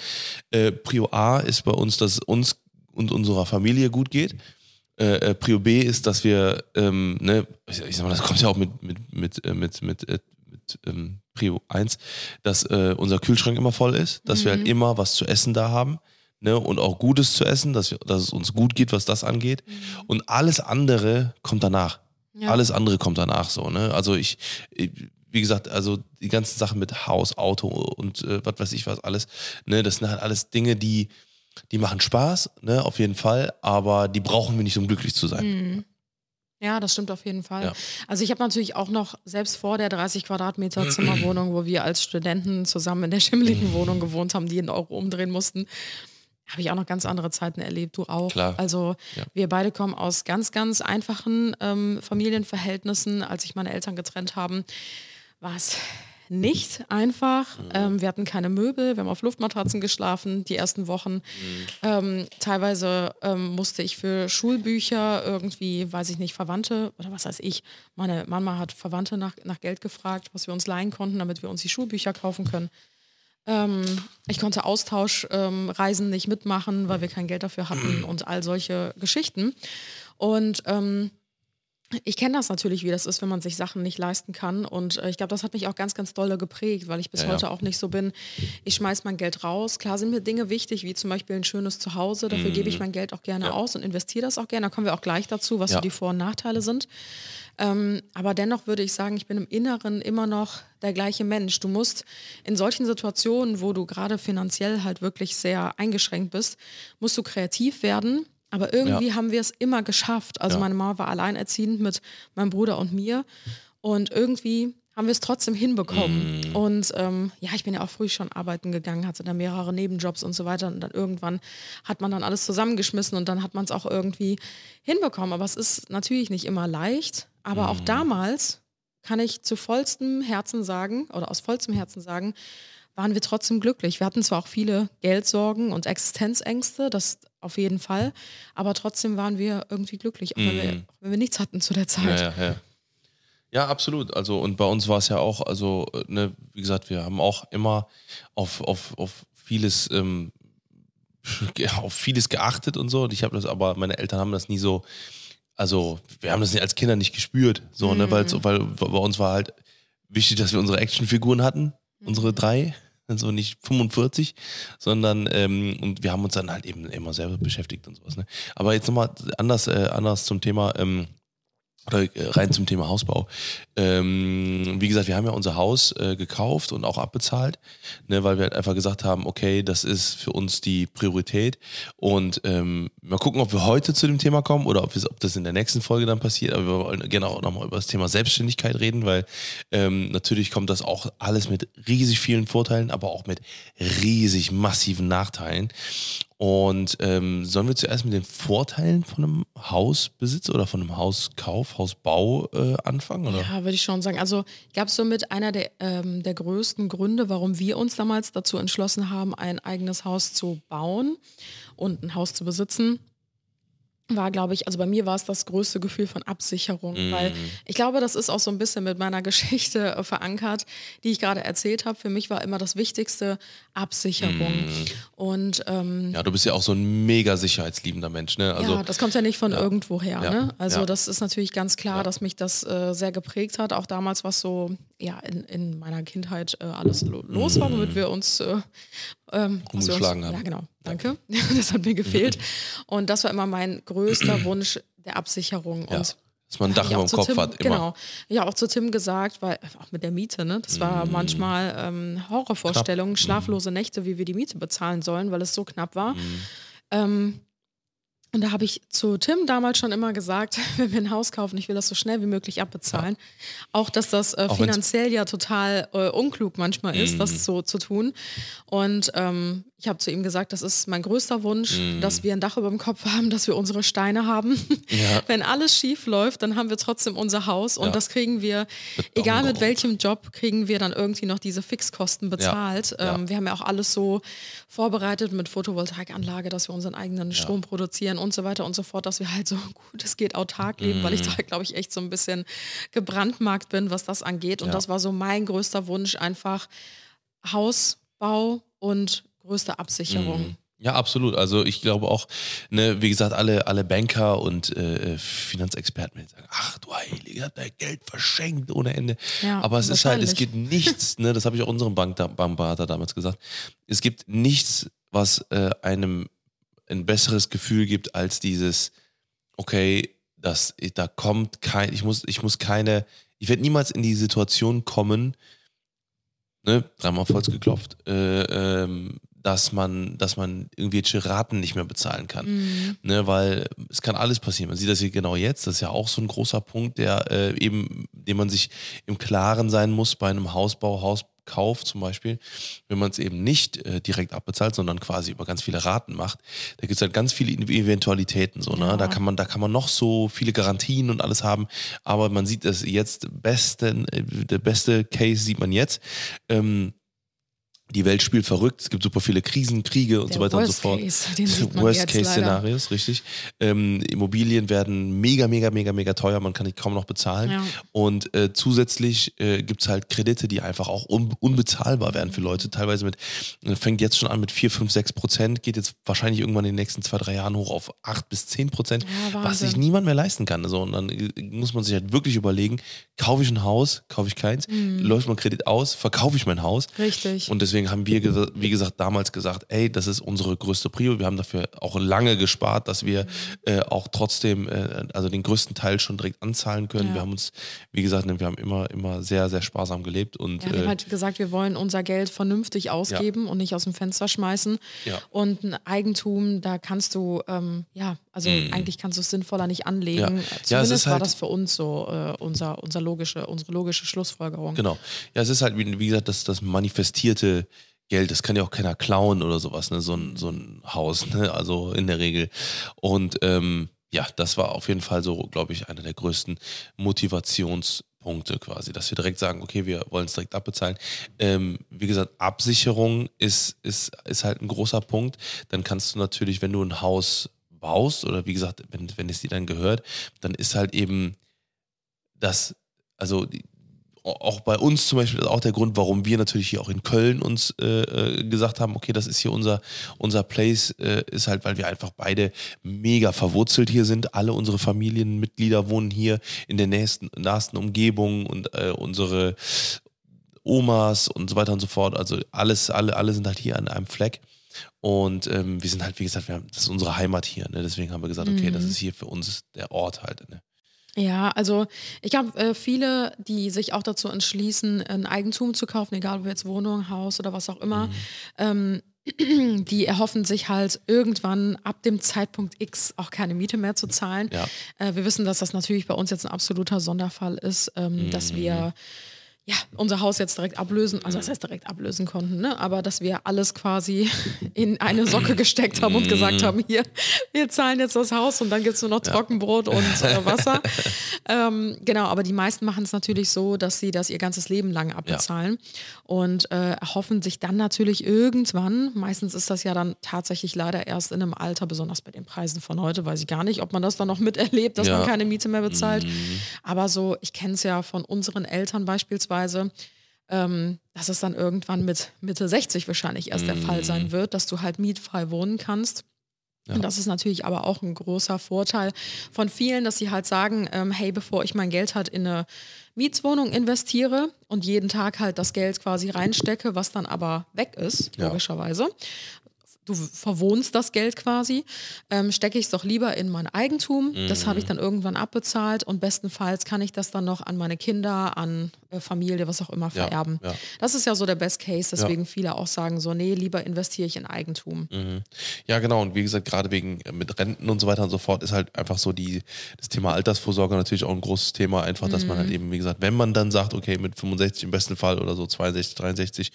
äh, Prio A ist bei uns, dass es uns und unserer Familie gut geht. Äh, äh, Prio B ist, dass wir, ähm, ne, ich, sag mal, das kommt ja auch mit, mit, mit, äh, mit, mit, äh, mit ähm, Prio 1, dass äh, unser Kühlschrank immer voll ist, dass wir halt immer was zu essen da haben. Ne, und auch Gutes zu essen, dass, wir, dass es uns gut geht, was das angeht. Und alles andere kommt danach. Ja. Alles andere kommt danach so. Ne? Also ich, ich, wie gesagt, also die ganzen Sachen mit Haus, Auto und äh, was weiß ich was alles, ne, das sind halt alles Dinge, die, die machen Spaß, ne, auf jeden Fall, aber die brauchen wir nicht, um glücklich zu sein. Mhm. Ja, das stimmt auf jeden Fall. Ja. Also ich habe natürlich auch noch, selbst vor der 30 Quadratmeter Zimmerwohnung, wo wir als Studenten zusammen in der schimmeligen Wohnung gewohnt haben, die einen Euro umdrehen mussten, habe ich auch noch ganz andere Zeiten erlebt. Du auch. Klar. Also Ja. wir beide kommen aus ganz, ganz einfachen ähm, Familienverhältnissen. Als sich meine Eltern getrennt haben, war es nicht einfach. Ähm, wir hatten keine Möbel, wir haben auf Luftmatratzen geschlafen die ersten Wochen. Ähm, teilweise ähm, musste ich für Schulbücher irgendwie, weiß ich nicht, Verwandte oder was weiß ich, meine Mama hat Verwandte nach, nach Geld gefragt, was wir uns leihen konnten, damit wir uns die Schulbücher kaufen können. Ähm, ich konnte Austauschreisen ähm, nicht mitmachen, weil wir kein Geld dafür hatten [CLEARS THROAT] und all solche Geschichten. Und ähm, ich kenne das natürlich, wie das ist, wenn man sich Sachen nicht leisten kann. Und äh, ich glaube, das hat mich auch ganz, ganz dolle geprägt, weil ich bis Ja, ja. heute auch nicht so bin. Ich schmeiß mein Geld raus. Klar sind mir Dinge wichtig, wie zum Beispiel ein schönes Zuhause. Dafür gebe ich mein Geld auch gerne Mhm. Ja. aus und investiere das auch gerne. Da kommen wir auch gleich dazu, was Ja. so die Vor- und Nachteile sind. Ähm, aber dennoch würde ich sagen, ich bin im Inneren immer noch der gleiche Mensch. Du musst in solchen Situationen, wo du gerade finanziell halt wirklich sehr eingeschränkt bist, musst du kreativ werden. Aber irgendwie Ja. haben wir es immer geschafft. Also Ja. meine Mama war alleinerziehend mit meinem Bruder und mir. Und irgendwie haben wir es trotzdem hinbekommen. Mm. Und ähm, ja, ich bin ja auch früh schon arbeiten gegangen, hatte da mehrere Nebenjobs und so weiter. Und dann irgendwann hat man dann alles zusammengeschmissen und dann hat man es auch irgendwie hinbekommen. Aber es ist natürlich nicht immer leicht. Aber Mm. auch damals kann ich zu vollstem Herzen sagen oder aus vollstem Herzen sagen, waren wir trotzdem glücklich. Wir hatten zwar auch viele Geldsorgen und Existenzängste, das auf jeden Fall, aber trotzdem waren wir irgendwie glücklich, auch wenn, wir, auch wenn wir nichts hatten zu der Zeit. Ja, ja, ja. Ja, absolut. Also, und bei uns war es ja auch, also, ne, wie gesagt, wir haben auch immer auf, auf, auf vieles, ähm, auf vieles geachtet und so. Und ich habe das, aber meine Eltern haben das nie so, also, wir haben das als Kinder nicht gespürt, so, ne, weil, weil bei uns war halt wichtig, dass wir unsere Actionfiguren hatten, unsere drei. Also nicht 45, sondern ähm, und wir haben uns dann halt eben immer selber beschäftigt und sowas. Ne? Aber jetzt nochmal anders, äh, anders zum Thema, ähm, oder äh, rein zum Thema Hausbau. Ähm, wie gesagt, wir haben ja unser Haus äh, gekauft und auch abbezahlt, ne, weil wir halt einfach gesagt haben, okay, das ist für uns die Priorität. Und ähm, mal gucken, ob wir heute zu dem Thema kommen oder ob, ob das in der nächsten Folge dann passiert. Aber wir wollen gerne auch nochmal über das Thema Selbstständigkeit reden, weil ähm, natürlich kommt das auch alles mit riesig vielen Vorteilen, aber auch mit riesig massiven Nachteilen. Und ähm, sollen wir zuerst mit den Vorteilen von einem Hausbesitz oder von einem Hauskauf, Hausbau äh, anfangen? Oder? Ja, würde ich schon sagen. Also ich glaube, somit einer der, ähm, der größten Gründe, warum wir uns damals dazu entschlossen haben, ein eigenes Haus zu bauen und ein Haus zu besitzen, war, glaube ich, also bei mir war es das größte Gefühl von Absicherung, weil ich glaube, das ist auch so ein bisschen mit meiner [LAUGHS] Geschichte äh, verankert, die ich gerade erzählt habe. Für mich war immer das Wichtigste Absicherung. Und ähm, Ja, du bist ja auch so ein mega sicherheitsliebender Mensch, ne? Also, ja, das kommt ja nicht von irgendwoher. Ja. Ne? Also Ja. das ist natürlich ganz klar, Ja. dass mich das äh, sehr geprägt hat. Auch damals, was so ja, in, in meiner Kindheit äh, alles lo los war, womit wir uns äh, ähm, Umgeschlagen haben. Ja, genau. Danke. [LAUGHS] das hat mir gefehlt. Und das war immer mein größter [CLEARS THROAT] Wunsch der Absicherung. ja, Und dass man ein Dach über dem Kopf Tim, hat, immer. Genau. Ja, auch zu Tim gesagt, weil auch mit der Miete, ne? Das Mm. war manchmal ähm, Horrorvorstellungen, schlaflose Nächte, wie wir die Miete bezahlen sollen, weil es so knapp war. Mm. Ähm, und da habe ich zu Tim damals schon immer gesagt, [LAUGHS] wenn wir ein Haus kaufen, ich will das so schnell wie möglich abbezahlen. Auch, dass das äh, Mhm. finanziell ja total äh, unklug manchmal ist, das so zu tun. Und ähm, ich habe zu ihm gesagt, das ist mein größter Wunsch, dass wir ein Dach über dem Kopf haben, dass wir unsere Steine haben. Mhm. [LAUGHS] Ja. Wenn alles schief läuft, dann haben wir trotzdem unser Haus und Ja. das kriegen wir, Beton egal mit welchem Job, kriegen wir dann irgendwie noch diese Fixkosten bezahlt. Ja. Ähm, wir haben ja auch alles so vorbereitet mit Photovoltaikanlage, dass wir unseren eigenen Strom produzieren und so weiter und so fort, dass wir halt so [LAUGHS] gut es geht autark leben, weil ich Mhm. da, glaube ich, echt so ein bisschen gebrandmarkt bin, was das angeht. Und Ja. das war so mein größter Wunsch, einfach Hausbau und größte Absicherung. Ja, absolut. Also ich glaube auch, ne, wie gesagt, alle, alle Banker und äh, Finanzexperten werden sagen, ach du Heilige, hat dein Geld verschenkt ohne Ende. Ja, Aber es ist halt, es gibt nichts, ne, das habe ich auch unserem Bank, Bankberater damals gesagt, es gibt nichts, was äh, einem ein besseres Gefühl gibt als dieses, okay, das, da kommt kein, ich muss, ich muss keine, ich werde niemals in die Situation kommen, ne, dreimal auf Holz geklopft, äh, ähm, dass man, dass man irgendwelche Raten nicht mehr bezahlen kann. Mhm. Ne, weil es kann alles passieren. Man sieht das hier genau jetzt. Das ist ja auch so ein großer Punkt, der äh, eben, dem man sich im Klaren sein muss bei einem Hausbau, Hauskauf zum Beispiel, wenn man es eben nicht äh, direkt abbezahlt, sondern quasi über ganz viele Raten macht. Da gibt es halt ganz viele Eventualitäten. So, ne? Ja. Da kann man, da kann man noch so viele Garantien und alles haben, aber man sieht es jetzt besten, äh, der beste Case sieht man jetzt. Ähm, die Welt spielt verrückt, es gibt super viele Krisen, Kriege und Der so weiter und so Worst fort. Case, [LAUGHS] jetzt leider. Worst-Case-Szenarios, richtig. Ähm, Immobilien werden mega, mega, mega, mega teuer, man kann die kaum noch bezahlen. Ja. Und äh, zusätzlich äh, gibt es halt Kredite, die einfach auch un unbezahlbar werden für Mhm. Leute. Teilweise mit, äh, fängt jetzt schon an mit 4, 5, 6 Prozent, geht jetzt wahrscheinlich irgendwann in den nächsten zwei, drei Jahren hoch auf 8 bis 10 Prozent, Ja, was sich niemand mehr leisten kann. So, und dann äh, muss man sich halt wirklich überlegen, kaufe ich ein Haus, kaufe ich keins, läuft mein Kredit aus, verkaufe ich mein Haus. Mhm. Richtig. Und deswegen haben wir, wie gesagt, damals gesagt, ey, das ist unsere größte Prio. Wir haben dafür auch lange gespart, dass wir äh, auch trotzdem, äh, also den größten Teil schon direkt anzahlen können. Ja. Wir haben uns, wie gesagt, ne, wir haben immer, immer sehr, sehr sparsam gelebt und Ja, wir haben äh, halt gesagt, wir wollen unser Geld vernünftig ausgeben und nicht aus dem Fenster schmeißen. Ja. Und ein Eigentum, da kannst du, ähm, ja, also eigentlich kannst du es sinnvoller nicht anlegen. Ja. Zumindest Ja, war halt- das für uns so äh, unser, unser logische, unsere logische Schlussfolgerung. Genau. Ja, es ist halt, wie, wie gesagt, das, das manifestierte Geld, das kann ja auch keiner klauen oder sowas, ne? so, ein, so ein Haus, ne? also in der Regel. Und ähm, ja, das war auf jeden Fall so, glaube ich, einer der größten Motivationspunkte quasi, dass wir direkt sagen, okay, wir wollen es direkt abbezahlen. Ähm, wie gesagt, Absicherung ist, ist, ist halt ein großer Punkt. Dann kannst du natürlich, wenn du ein Haus baust oder wie gesagt, wenn, wenn es dir dann gehört, dann ist halt eben das, also auch bei uns zum Beispiel ist auch der Grund, warum wir natürlich hier auch in Köln uns äh, äh, gesagt haben, okay, das ist hier unser, unser Place, äh, ist halt, weil wir einfach beide mega verwurzelt hier sind. Alle unsere Familienmitglieder wohnen hier in der nächsten, nahesten Umgebung und äh, unsere Omas und so weiter und so fort. Also alles, alle, alle sind halt hier an einem Fleck. Und ähm, wir sind halt, wie gesagt, wir haben, das ist unsere Heimat hier. Ne? Deswegen haben wir gesagt, okay, das ist hier für uns der Ort halt. Ne? Ja, also ich glaube, äh, viele, die sich auch dazu entschließen, ein Eigentum zu kaufen, egal ob jetzt Wohnung, Haus oder was auch immer, ähm, [CLEARS THROAT] die erhoffen sich halt irgendwann ab dem Zeitpunkt X auch keine Miete mehr zu zahlen. Ja. Äh, wir wissen, dass das natürlich bei uns jetzt ein absoluter Sonderfall ist, ähm, dass wir ja, unser Haus jetzt direkt ablösen, also das heißt direkt ablösen konnten, ne? aber dass wir alles quasi [LAUGHS] in eine Socke gesteckt haben und gesagt haben, hier, wir zahlen jetzt das Haus und dann gibt es nur noch Trockenbrot und äh, [LAUGHS] Wasser. ähm, genau, aber die meisten machen es natürlich so, dass sie das ihr ganzes Leben lang abbezahlen und äh, erhoffen sich dann natürlich irgendwann, meistens ist das ja dann tatsächlich leider erst in einem Alter, besonders bei den Preisen von heute, weiß ich gar nicht, ob man das dann noch miterlebt, dass Ja. man keine Miete mehr bezahlt. Aber so, ich kenne es ja von unseren Eltern beispielsweise, ähm, dass es dann irgendwann mit Mitte 60 wahrscheinlich erst der Fall sein wird, dass du halt mietfrei wohnen kannst. Und das ist natürlich aber auch ein großer Vorteil von vielen, dass sie halt sagen, ähm, hey, bevor ich mein Geld halt in eine Mietswohnung investiere und jeden Tag halt das Geld quasi reinstecke, was dann aber weg ist, Ja. logischerweise, du verwohnst das Geld quasi, ähm, stecke ich es doch lieber in mein Eigentum. Das habe ich dann irgendwann abbezahlt und bestenfalls kann ich das dann noch an meine Kinder, an äh, Familie, was auch immer Ja, vererben. ja. Das ist ja so der Best Case, deswegen viele auch sagen so, nee, lieber investiere ich in Eigentum. Ja, genau. Und wie gesagt, gerade wegen äh, mit Renten und so weiter und so fort ist halt einfach so die, das Thema Altersvorsorge natürlich auch ein großes Thema. Einfach, dass man halt Mhm. eben, wie gesagt, wenn man dann sagt, okay, mit 65 im besten Fall oder so 62, 63,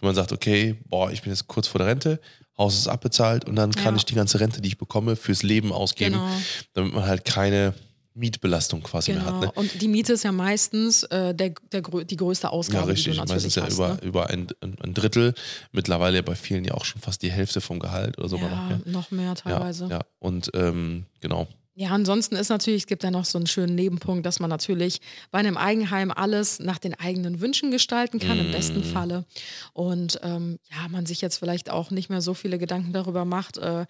wenn man sagt, okay, boah, ich bin jetzt kurz vor der Rente, Haus ist abbezahlt und dann kann Ja. ich die ganze Rente, die ich bekomme, fürs Leben ausgeben, Genau. damit man halt keine Mietbelastung quasi mehr Genau. hat. Ne? Und die Miete ist ja meistens äh, der, der, die größte Ja, Ausgabe, richtig. die du Meistens ja hast. über, ne? über ein, ein Drittel, mittlerweile bei vielen ja auch schon fast die Hälfte vom Gehalt oder sogar noch Ja, mehr. noch mehr teilweise. Ja, ja. Und ähm, genau. Ja, ansonsten ist natürlich, es gibt ja noch so einen schönen Nebenpunkt, dass man natürlich bei einem Eigenheim alles nach den eigenen Wünschen gestalten kann, im Mhm. besten Falle. Und ähm, ja, man sich jetzt vielleicht auch nicht mehr so viele Gedanken darüber macht, äh,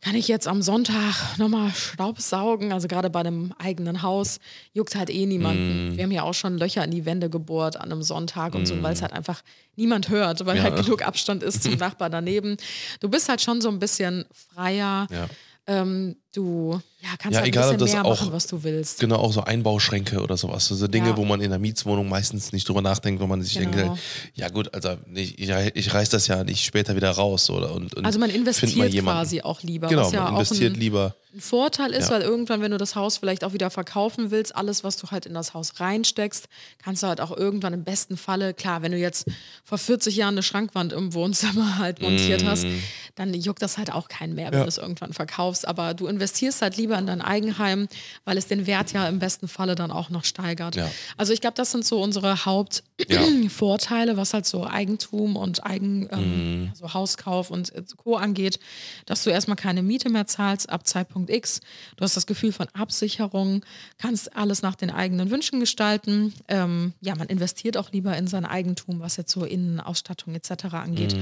kann ich jetzt am Sonntag nochmal Staubsaugen? Also gerade bei einem eigenen Haus juckt halt eh niemanden. Mhm. Wir haben ja auch schon Löcher in die Wände gebohrt an einem Sonntag und so, weil es halt einfach niemand hört, weil Ja. halt genug Abstand ist zum [LAUGHS] Nachbar daneben. Du bist halt schon so ein bisschen freier. Ja. Ähm, du ja, kannst Ja, halt egal, ein ob bisschen das mehr auch- machen, was du willst. Genau, auch so Einbauschränke oder sowas. So Dinge, Ja. wo man in der Mietswohnung meistens nicht drüber nachdenkt, wo man sich Genau. denkt, ja gut, also ich, ich, reiß das ja nicht später wieder raus. Oder, und, und Also man investiert quasi auch lieber. Genau, was ja man auch investiert ein, lieber. ein Vorteil ist, Ja. weil irgendwann, wenn du das Haus vielleicht auch wieder verkaufen willst, alles, was du halt in das Haus reinsteckst, kannst du halt auch irgendwann im besten Falle, klar, wenn du jetzt vor 40 Jahren eine Schrankwand im Wohnzimmer halt montiert hast, dann juckt das halt auch keinen mehr, wenn du es irgendwann verkaufst. Aber du investierst halt lieber in dein Eigenheim, weil es den Wert ja im besten Falle dann auch noch steigert. Ja. Also ich glaube, das sind so unsere Ja. [CLEARS THROAT] Hauptvorteile, was halt so Eigentum und Eigen, ähm, Mhm. also Hauskauf und äh, Co. angeht, dass du erstmal keine Miete mehr zahlst ab Zeitpunkt X. Du hast das Gefühl von Absicherung, kannst alles nach den eigenen Wünschen gestalten. Ähm, ja, man investiert auch lieber in sein Eigentum, was jetzt so Innenausstattung etc. angeht.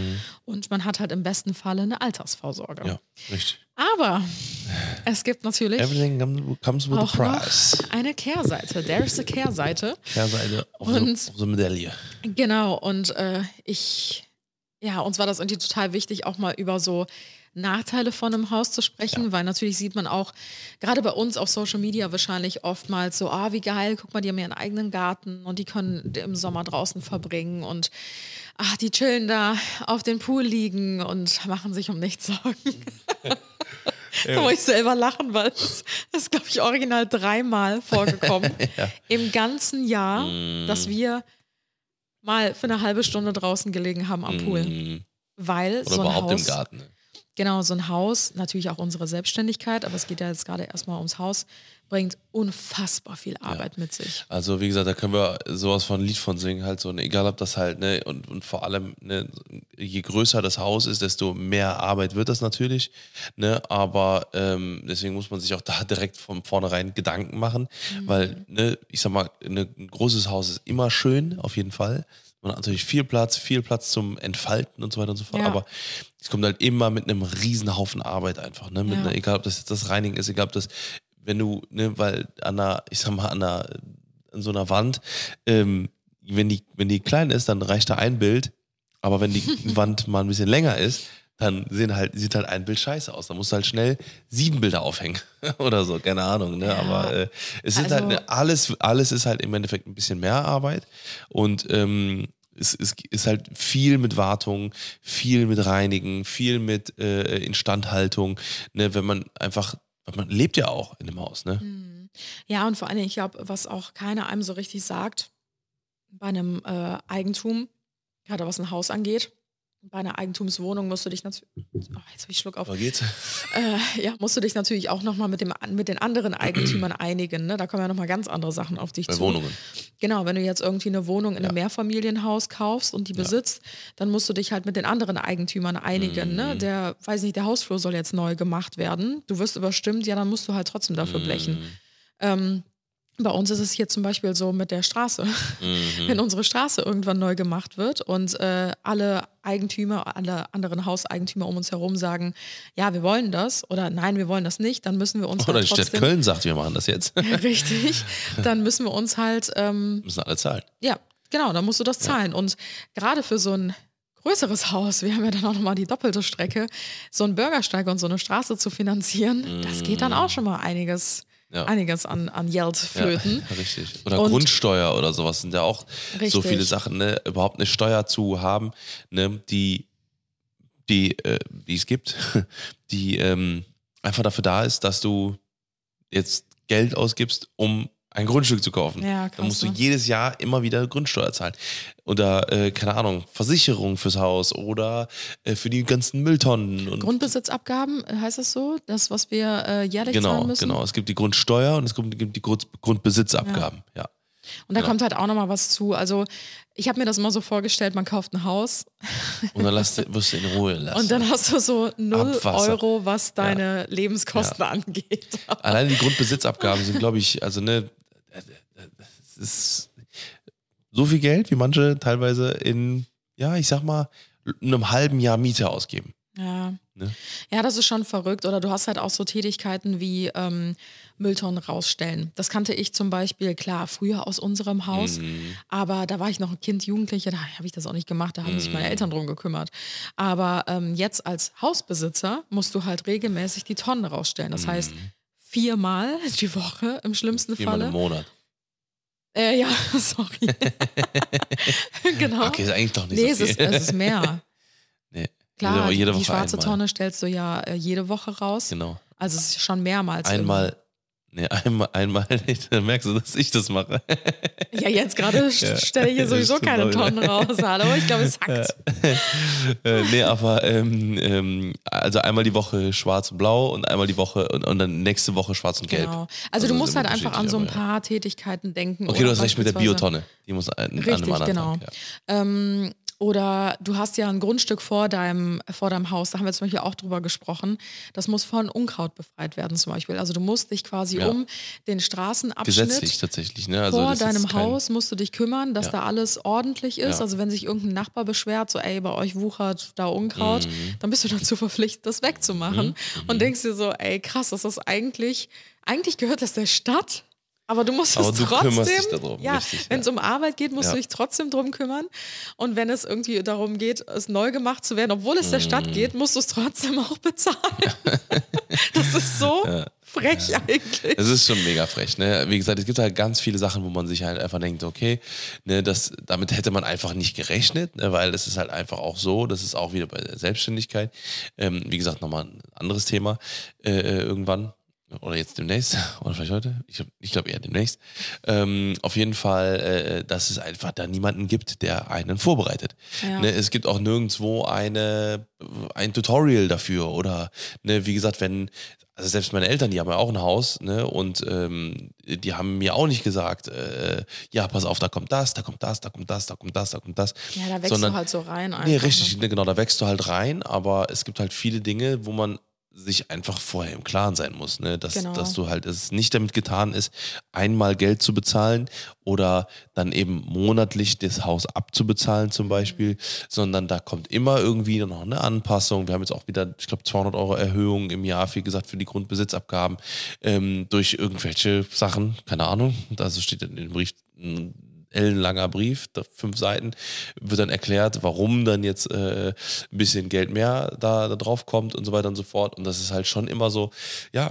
Und man hat halt im besten Falle eine Altersvorsorge. Mhm. Ja, richtig. Aber es gibt natürlich Everything comes- with a auch noch price. eine Kehrseite. There is a Kehrseite. Kehrseite auf Und- auf der Medaille. Genau, und äh, ich, ja, uns war das irgendwie total wichtig, auch mal über so Nachteile von einem Haus zu sprechen, weil natürlich sieht man auch, gerade bei uns auf Social Media wahrscheinlich oftmals so, ah, wie geil, guck mal, die haben ihren eigenen Garten und die können im Sommer draußen verbringen und ach, die chillen da auf den Pool liegen und machen sich um nichts Sorgen. [LAUGHS] Da muss ich selber lachen, weil das ist, glaube ich, original dreimal vorgekommen [LAUGHS] im ganzen Jahr, dass wir mal für eine halbe Stunde draußen gelegen haben am Pool. Mhm. Weil Oder so ein überhaupt Haus, im Garten. ne? genau, so ein Haus, natürlich auch unsere Selbstständigkeit, aber es geht ja jetzt gerade erstmal ums Haus, bringt unfassbar viel Arbeit mit sich. Also wie gesagt, da können wir sowas von ein Lied von singen, halt so, ne, egal ob das halt, ne, und, und vor allem, ne, je größer das Haus ist, desto mehr Arbeit wird das natürlich, ne, aber ähm, deswegen muss man sich auch [LAUGHS] da direkt von vornherein Gedanken machen, weil, ne, ich sag mal, ne, ein großes Haus ist immer schön, auf jeden Fall. Man hat natürlich viel Platz, viel Platz zum Entfalten und so weiter und so fort, Ja. aber es kommt halt immer mit einem riesen Haufen Arbeit einfach, ne, mit Ja. einer, egal ob das jetzt das Reinigen ist, egal ob das wenn du, ne, weil an einer, ich sag mal, an einer, an so einer Wand, ähm, wenn die, wenn die klein ist, dann reicht da ein Bild, aber wenn die [LAUGHS] Wand mal ein bisschen länger ist, dann sehen halt, sieht halt ein Bild scheiße aus. Da musst du halt schnell sieben Bilder aufhängen [LAUGHS] oder so, keine Ahnung. Ne? Ja. Aber äh, es ist Also- halt ne, alles, alles ist halt im Endeffekt ein bisschen mehr Arbeit und ähm, es, es ist halt viel mit Wartung, viel mit Reinigen, viel mit äh, Instandhaltung. Ne? Wenn man einfach, man lebt ja auch in dem Haus, ne? Ja, und vor Dingen, ich glaube, was auch keiner einem so richtig sagt, bei einem äh, Eigentum, gerade was ein Haus angeht, bei einer Eigentumswohnung musst du dich natürlich, oh, jetzt habe ich Schluck auf, Aber geht's? äh, ja, musst du dich natürlich auch nochmal mit, dem, mit den anderen Eigentümern [CLEARS THROAT] einigen. Ne? Da kommen ja nochmal ganz andere Sachen auf dich Bei zu. Wohnungen. Genau, wenn du jetzt irgendwie eine Wohnung in einem Ja. Mehrfamilienhaus kaufst und die besitzt, dann musst du dich halt mit den anderen Eigentümern einigen. Mhm. Ne? Der, weiß nicht, der Hausflur soll jetzt neu gemacht werden. Du wirst überstimmt, ja, dann musst du halt trotzdem Mhm. dafür blechen. Ähm, bei uns ist es hier zum Beispiel so mit der Straße. Mhm. [LAUGHS] Wenn unsere Straße irgendwann neu gemacht wird und äh, alle Eigentümer, alle anderen Hauseigentümer um uns herum sagen, ja, wir wollen das oder nein, wir wollen das nicht, dann müssen wir uns Oder halt die Stadt trotzdem, Köln sagt, wir machen das jetzt. [LAUGHS] richtig, dann müssen wir uns halt ähm, Müssen alle zahlen. ja, genau, dann musst du das zahlen. Und gerade für so ein größeres Haus, wir haben ja dann auch nochmal die doppelte Strecke, so einen Bürgersteig und so eine Straße zu finanzieren, das geht dann auch schon mal einiges, Ja. einiges an, an Geld flöten. Ja, [LAUGHS] richtig. Oder Und- Grundsteuer oder sowas sind ja auch so Richtig. viele Sachen, ne? Überhaupt eine Steuer zu haben, ne? die, die, äh, die es gibt, [LAUGHS] die ähm, einfach dafür da ist, dass du jetzt Geld ausgibst, um ein Grundstück zu kaufen. Ja, krass, Dann musst du ne? jedes Jahr immer wieder Grundsteuer zahlen. Oder, äh, keine Ahnung, Versicherung fürs Haus oder äh, für die ganzen Mülltonnen. Und Grundbesitzabgaben, äh, heißt das so? Das, was wir äh, jährlich genau, zahlen müssen? genau. Es gibt die Grundsteuer und es gibt die Grund, Grundbesitzabgaben. Ja. Und da Genau. kommt halt auch nochmal was zu. Also, ich habe mir das immer so vorgestellt, man kauft ein Haus Und dann lass, wirst du in Ruhe lassen. und dann hast du so 0 Abwasser. Euro, was deine Lebenskosten angeht. Alleine die Grundbesitzabgaben sind, glaube ich, also ne, ist so viel Geld, wie manche teilweise in, ja, ich sag mal, einem halben Jahr Miete ausgeben. Ja. Ne? Ja, das ist schon verrückt. Oder du hast halt auch so Tätigkeiten wie ähm, Mülltonnen rausstellen. Das kannte ich zum Beispiel, klar, früher aus unserem Haus. Mhm. Aber da war ich noch ein Kind, Jugendliche, da habe ich das auch nicht gemacht, da haben sich Mhm. meine Eltern drum gekümmert. Aber ähm, jetzt als Hausbesitzer musst du halt regelmäßig die Tonnen rausstellen. Das heißt, viermal [LAUGHS] die Woche im schlimmsten Mhm. Viermal Falle. im Monat. Äh, ja, [LAUGHS] sorry. [LAUGHS] genau. Okay, ist eigentlich doch nicht nee, so es viel. ist, es ist mehr. [LAUGHS] nee. Klar, die Woche schwarze einmal. Tonne stellst du ja äh, jede Woche raus. Genau. Also es ist schon mehrmals. Einmal, Nee, einmal, einmal nicht. Dann merkst du, dass ich das mache. [LAUGHS] Ja, jetzt gerade stelle ich hier sowieso keine wieder. Tonnen raus. Hallo, ich glaube, es hackt. [LAUGHS] äh, nee, aber ähm, ähm, also einmal die Woche schwarz und blau und einmal die Woche und, und dann nächste Woche schwarz und gelb. Genau. Also, du das musst halt einfach an so ein paar Tätigkeiten denken. ja. Okay, du hast recht mit der Biotonne. Die muss an, an einem Richtig, anderen genau. Tag. Ja. Ähm, oder du hast ja ein Grundstück vor deinem, vor deinem Haus, da haben wir zum Beispiel auch drüber gesprochen. Das muss von Unkraut befreit werden, zum Beispiel. Also du musst dich quasi Ja. um den Straßenabschnitt Gesetzlich tatsächlich. Ne? Also vor deinem Haus musst du dich kümmern, dass Ja. da alles ordentlich ist. Ja. Also wenn sich irgendein Nachbar beschwert, so ey, bei euch wuchert da Unkraut, Mhm. dann bist du dazu verpflichtet, das wegzumachen. Und denkst dir so, ey, krass, das ist eigentlich, eigentlich gehört das der Stadt. Aber du musst Aber es du trotzdem, darum, ja, wenn ja. es um Arbeit geht, musst Ja. du dich trotzdem drum kümmern. Und wenn es irgendwie darum geht, es neu gemacht zu werden, obwohl es der Mhm. Stadt geht, musst du es trotzdem auch bezahlen. [LAUGHS] das ist so frech eigentlich. Es ist schon mega frech. Ne? Wie gesagt, es gibt halt ganz viele Sachen, wo man sich halt einfach denkt, okay, ne, das, damit hätte man einfach nicht gerechnet, ne, weil es ist halt einfach auch so, das ist auch wieder bei der Selbstständigkeit. Ähm, wie gesagt, nochmal ein anderes Thema äh, äh, irgendwann. Oder jetzt demnächst, [LAUGHS] oder vielleicht heute, ich, ich glaube eher demnächst. Ähm, auf jeden Fall, äh, dass es einfach da niemanden gibt, der einen vorbereitet. Ja. Ne, es gibt auch nirgendwo eine, ein Tutorial dafür. Oder, ne, wie gesagt, wenn, also selbst meine Eltern, die haben ja auch ein Haus, ne, und ähm, die haben mir auch nicht gesagt, äh, ja, pass auf, da kommt das, da kommt das, da kommt das, da kommt das, da kommt das. Ja, da wächst Sondern- du halt so rein. Einfach, Nee, richtig, Ne? ne, genau, da wächst du halt rein, aber es gibt halt viele Dinge, wo man sich einfach vorher im Klaren sein muss, ne? dass, Genau. dass du halt, es nicht damit getan ist, einmal Geld zu bezahlen oder dann eben monatlich das Haus abzubezahlen zum Beispiel, sondern da kommt immer irgendwie noch eine Anpassung. Wir haben jetzt auch wieder, ich glaube, 200 Euro Erhöhung im Jahr, wie gesagt, für die Grundbesitzabgaben ähm, durch irgendwelche Sachen, keine Ahnung, da so steht in dem Brief ellenlanger Brief, fünf Seiten, wird dann erklärt, warum dann jetzt äh, ein bisschen Geld mehr da, da drauf kommt und so weiter und so fort. Und das ist halt schon immer so, ja,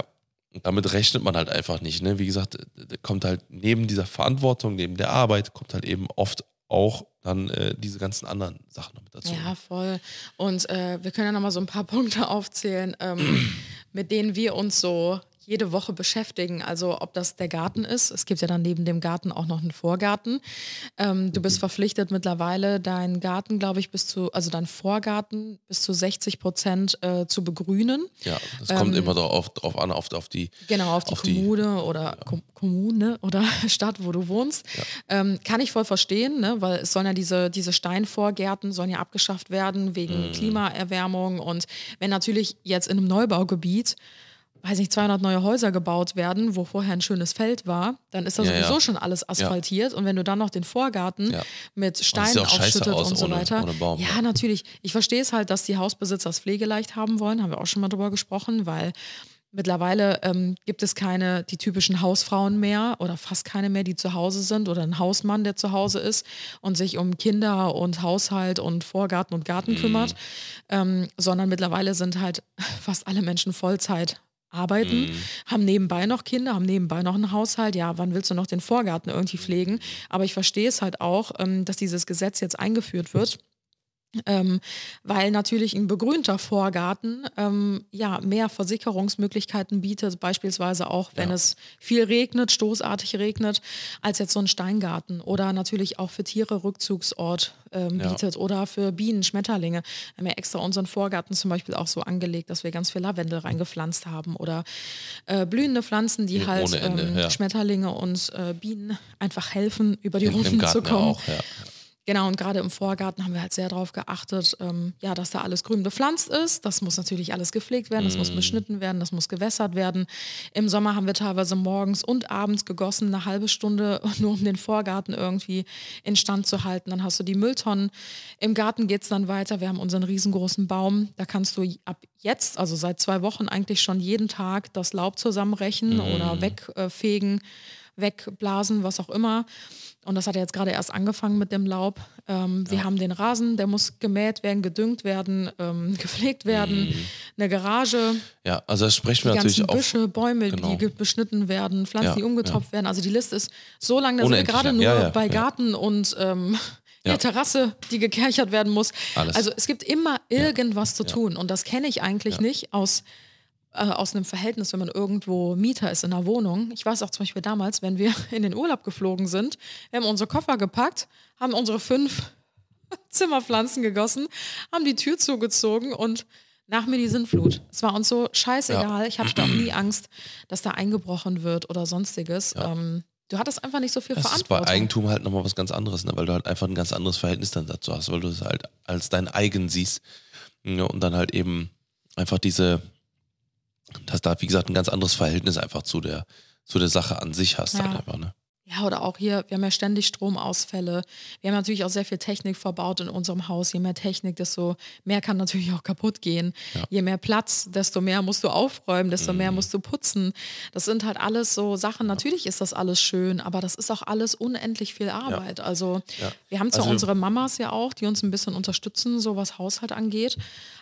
damit rechnet man halt einfach nicht. Ne? Wie gesagt, da kommt halt neben dieser Verantwortung, neben der Arbeit, kommt halt eben oft auch dann äh, diese ganzen anderen Sachen noch mit dazu. Ja, voll. Und äh, wir können ja nochmal so ein paar [LAUGHS] Punkte aufzählen, ähm, mit denen wir uns so jede Woche beschäftigen. Also ob das der Garten ist. Es gibt ja dann neben dem Garten auch noch einen Vorgarten. Ähm, du bist verpflichtet mittlerweile, deinen Garten, glaube ich, bis zu, also deinen Vorgarten bis zu 60 Prozent äh, zu begrünen. Ja, das kommt Ähm, immer drauf, drauf an, auf, auf die. Genau, auf die Auf die- Kommune oder Kom Kommune oder [LAUGHS] Stadt, wo du wohnst. Ähm, kann ich voll verstehen, ne? weil es sollen ja diese, diese Steinvorgärten sollen ja abgeschafft werden wegen Klimaerwärmung und wenn natürlich jetzt in einem Neubaugebiet weiß nicht, 200 neue Häuser gebaut werden, wo vorher ein schönes Feld war, dann ist da Ja, sowieso ja. schon alles asphaltiert. Und wenn du dann noch den Vorgarten Ja. mit Steinen aufschüttet aus und so ohne- weiter. ohne Baum, ja, ja. natürlich. Ich verstehe es halt, dass die Hausbesitzer das pflegeleicht haben wollen, haben wir auch schon mal drüber gesprochen, weil Mittlerweile ähm, gibt es keine, die typischen Hausfrauen mehr oder fast keine mehr, die zu Hause sind oder ein Hausmann, der zu Hause ist und sich um Kinder und Haushalt und Vorgarten und Garten Mhm. kümmert, ähm, sondern mittlerweile sind halt [LAUGHS] fast alle Menschen Vollzeit arbeiten, Mhm. haben nebenbei noch Kinder, haben nebenbei noch einen Haushalt. Ja, wann willst du noch den Vorgarten irgendwie pflegen? Aber ich verstehe es halt auch, ähm, dass dieses Gesetz jetzt eingeführt wird. Ähm, weil natürlich ein begrünter Vorgarten ähm, ja mehr Versickerungsmöglichkeiten bietet, beispielsweise auch wenn Ja. es viel regnet, stoßartig regnet, als jetzt so ein Steingarten oder natürlich auch für Tiere Rückzugsort ähm, Ja. bietet oder für Bienen, Schmetterlinge. Wir haben ja extra unseren Vorgarten zum Beispiel auch so angelegt, dass wir ganz viel Lavendel reingepflanzt haben oder äh, blühende Pflanzen, die Ja, halt ohne Ende, ähm, ja. Schmetterlinge und äh, Bienen einfach helfen, über die Runden zu ja kommen. auch, ja. Genau, und gerade im Vorgarten haben wir halt sehr darauf geachtet, ähm, ja, dass da alles grün bepflanzt ist. Das muss natürlich alles gepflegt werden, das muss Mm. beschnitten werden, das muss gewässert werden. Im Sommer haben wir teilweise morgens und abends gegossen, eine halbe Stunde, [LAUGHS] nur um den Vorgarten irgendwie instand zu halten. Dann hast du die Mülltonnen. Im Garten geht es dann weiter. Wir haben unseren riesengroßen Baum. Da kannst du ab jetzt, also seit zwei Wochen eigentlich schon jeden Tag das Laub zusammenrechen oder wegfegen, wegblasen, was auch immer. Und das hat ja jetzt gerade erst angefangen mit dem Laub. Ähm, Wir haben den Rasen, der muss gemäht werden, gedüngt werden, ähm, gepflegt werden. Eine Garage, Ja, also das sprechen wir natürlich ganzen auch. Büsche, Bäume, Genau. die beschnitten werden, Pflanzen, Ja, die umgetopft werden. Also die Liste ist so lang, dass wir Unendlich gerade lang. nur Ja, ja, bei ja. Garten und ähm, [LAUGHS] Ja. der Terrasse, die gekerchert werden muss. Alles. Also es gibt immer irgendwas zu tun. Und das kenne ich eigentlich nicht aus aus einem Verhältnis, wenn man irgendwo Mieter ist in einer Wohnung. Ich weiß auch zum Beispiel damals, wenn wir [LAUGHS] in den Urlaub geflogen sind, wir haben unsere Koffer gepackt, haben unsere fünf [LAUGHS] Zimmerpflanzen gegossen, haben die Tür zugezogen und nach mir die Sintflut. Es war uns so scheißegal. Ich hatte auch nie Angst, dass da eingebrochen wird oder sonstiges. Ähm, du hattest einfach nicht so viel Das ist bei Verantwortung. Eigentum halt nochmal was ganz anderes, ne? weil du halt einfach ein ganz anderes Verhältnis dann dazu hast, weil du es halt als dein eigen siehst. Ja, und dann halt eben einfach diese, dass da, wie gesagt, ein ganz anderes Verhältnis einfach zu der, zu der Sache an sich hast. Ja. Halt einfach, ne? Ja, oder auch hier, wir haben ja ständig Stromausfälle. Wir haben natürlich auch sehr viel Technik verbaut in unserem Haus. Je mehr Technik, desto mehr kann natürlich auch kaputt gehen. Je mehr Platz, desto mehr musst du aufräumen, desto mehr Mhm. musst du putzen. Das sind halt alles so Sachen. Natürlich ist das alles schön, aber das ist auch alles unendlich viel Arbeit. Also Ja. wir haben zwar Also- unsere Mamas ja auch, die uns ein bisschen unterstützen, so was Haushalt angeht.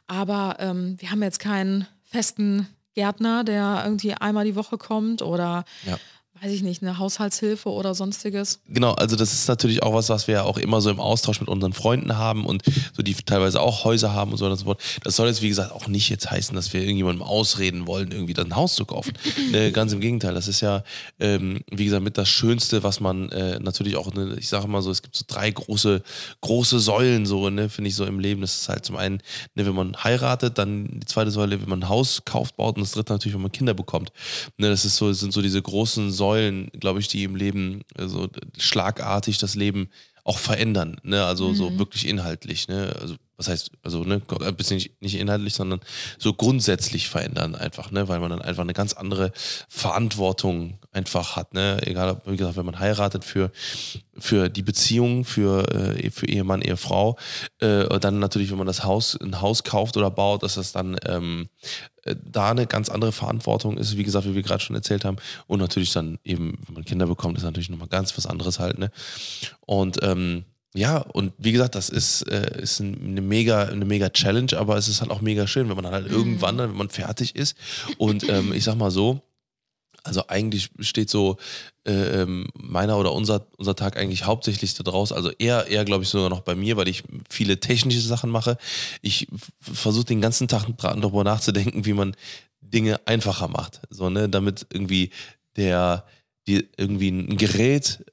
Aber ähm, wir haben jetzt keinen festen Gärtner, der irgendwie einmal die Woche kommt oder Ja. Weiß ich nicht, eine Haushaltshilfe oder sonstiges. Genau, also das ist natürlich auch was, was wir ja auch immer so im Austausch mit unseren Freunden haben und so die teilweise auch Häuser haben und so weiter und so fort. Das soll jetzt, wie gesagt, auch nicht jetzt heißen, dass wir irgendjemandem ausreden wollen, irgendwie dann ein Haus zu kaufen. äh, [LAUGHS] ganz im Gegenteil, das ist ja, ähm, wie gesagt, mit das Schönste, was man äh, natürlich auch, ne, ich sage mal so, es gibt so drei große, große Säulen, so, ne, finde ich so im Leben. Das ist halt zum einen, ne, wenn man heiratet, dann die zweite Säule, wenn man ein Haus kauft, baut und das dritte natürlich, wenn man Kinder bekommt. Ne, das ist so, das sind so diese großen Säulen, glaube ich, die im Leben so schlagartig das Leben auch verändern, ne? Also so wirklich inhaltlich, ne? Also was heißt, also ne, ein bisschen nicht, inhaltlich, sondern so grundsätzlich verändern einfach, ne? Weil man dann einfach eine ganz andere Verantwortung einfach hat, ne? Egal, wie gesagt, wenn man heiratet für, für die Beziehung, für, äh, für Ehemann, Ehefrau, äh, dann natürlich, wenn man das Haus, ein Haus kauft oder baut, dass das dann ähm, äh, da eine ganz andere Verantwortung ist, wie gesagt, wie wir gerade schon erzählt haben. Und natürlich dann eben, wenn man Kinder bekommt, ist natürlich nochmal ganz was anderes halt, ne? Und ähm, ja, und wie gesagt, das ist, äh, ist ein- eine mega, eine mega Challenge, aber es ist halt auch mega schön, wenn man dann halt irgendwann, dann, wenn man fertig ist. Und ähm, ich sag mal so, also eigentlich steht so äh, ähm, meiner oder unser, unser Tag eigentlich hauptsächlich daraus, also eher, eher glaube ich sogar noch bei mir, weil ich viele technische Sachen mache. Ich versuche den ganzen Tag darüber nachzudenken, wie man Dinge einfacher macht. So, ne, damit irgendwie der, die, irgendwie ein Gerät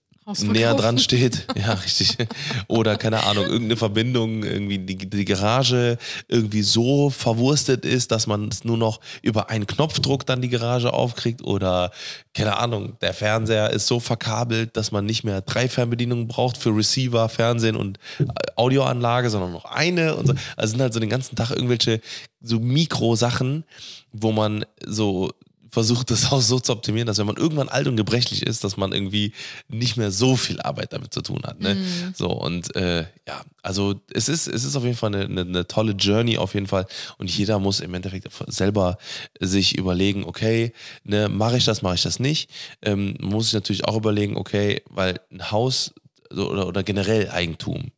näher dran steht. [LAUGHS] Ja, richtig. Oder keine Ahnung, irgendeine Verbindung, irgendwie die, die Garage irgendwie so verwurstet ist, dass man es nur noch über einen Knopfdruck dann die Garage aufkriegt. Oder keine Ahnung, der Fernseher ist so verkabelt, dass man nicht mehr drei Fernbedienungen braucht für Receiver, Fernsehen und äh, Audioanlage, sondern noch eine. Und so. Also sind halt so den ganzen Tag irgendwelche so Mikrosachen, wo man so versucht, das [LAUGHS] Haus so zu optimieren, dass wenn man irgendwann alt und gebrechlich ist, dass man irgendwie nicht mehr so viel Arbeit damit zu tun hat. Ne? So und äh, ja, also es ist, es ist auf jeden Fall eine, eine, eine tolle Journey auf jeden Fall und jeder muss im Endeffekt selber sich überlegen, okay, ne, mache ich das, mache ich das nicht. Ähm, muss sich natürlich auch überlegen, okay, weil ein Haus oder, oder generell Eigentum,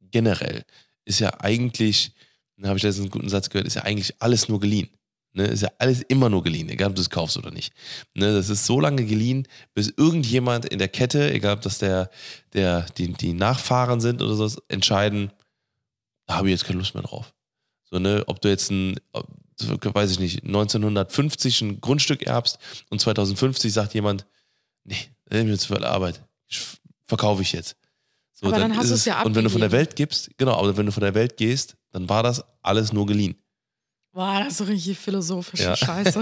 generell ist ja eigentlich, da habe ich letztens einen guten Satz gehört, ist ja eigentlich alles nur geliehen. Ne, ist ja alles immer nur geliehen, egal ob du es kaufst oder nicht. Ne, das ist so lange geliehen, bis irgendjemand in der Kette, egal ob das der, der, die, die Nachfahren sind oder so, entscheiden, da habe ich jetzt keine Lust mehr drauf. So, ne, ob du jetzt ein, weiß ich nicht, 1950 ein Grundstück erbst und 2050 sagt jemand, nee, das ist mir zu viel Arbeit, verkaufe ich jetzt. So, Aber dann hast ist du es ja Und wenn du von der abgegeben. Welt gibst, genau, aber wenn du von der Welt gehst, dann war das alles nur geliehen. Boah, das ist so richtig philosophische Ja. Scheiße.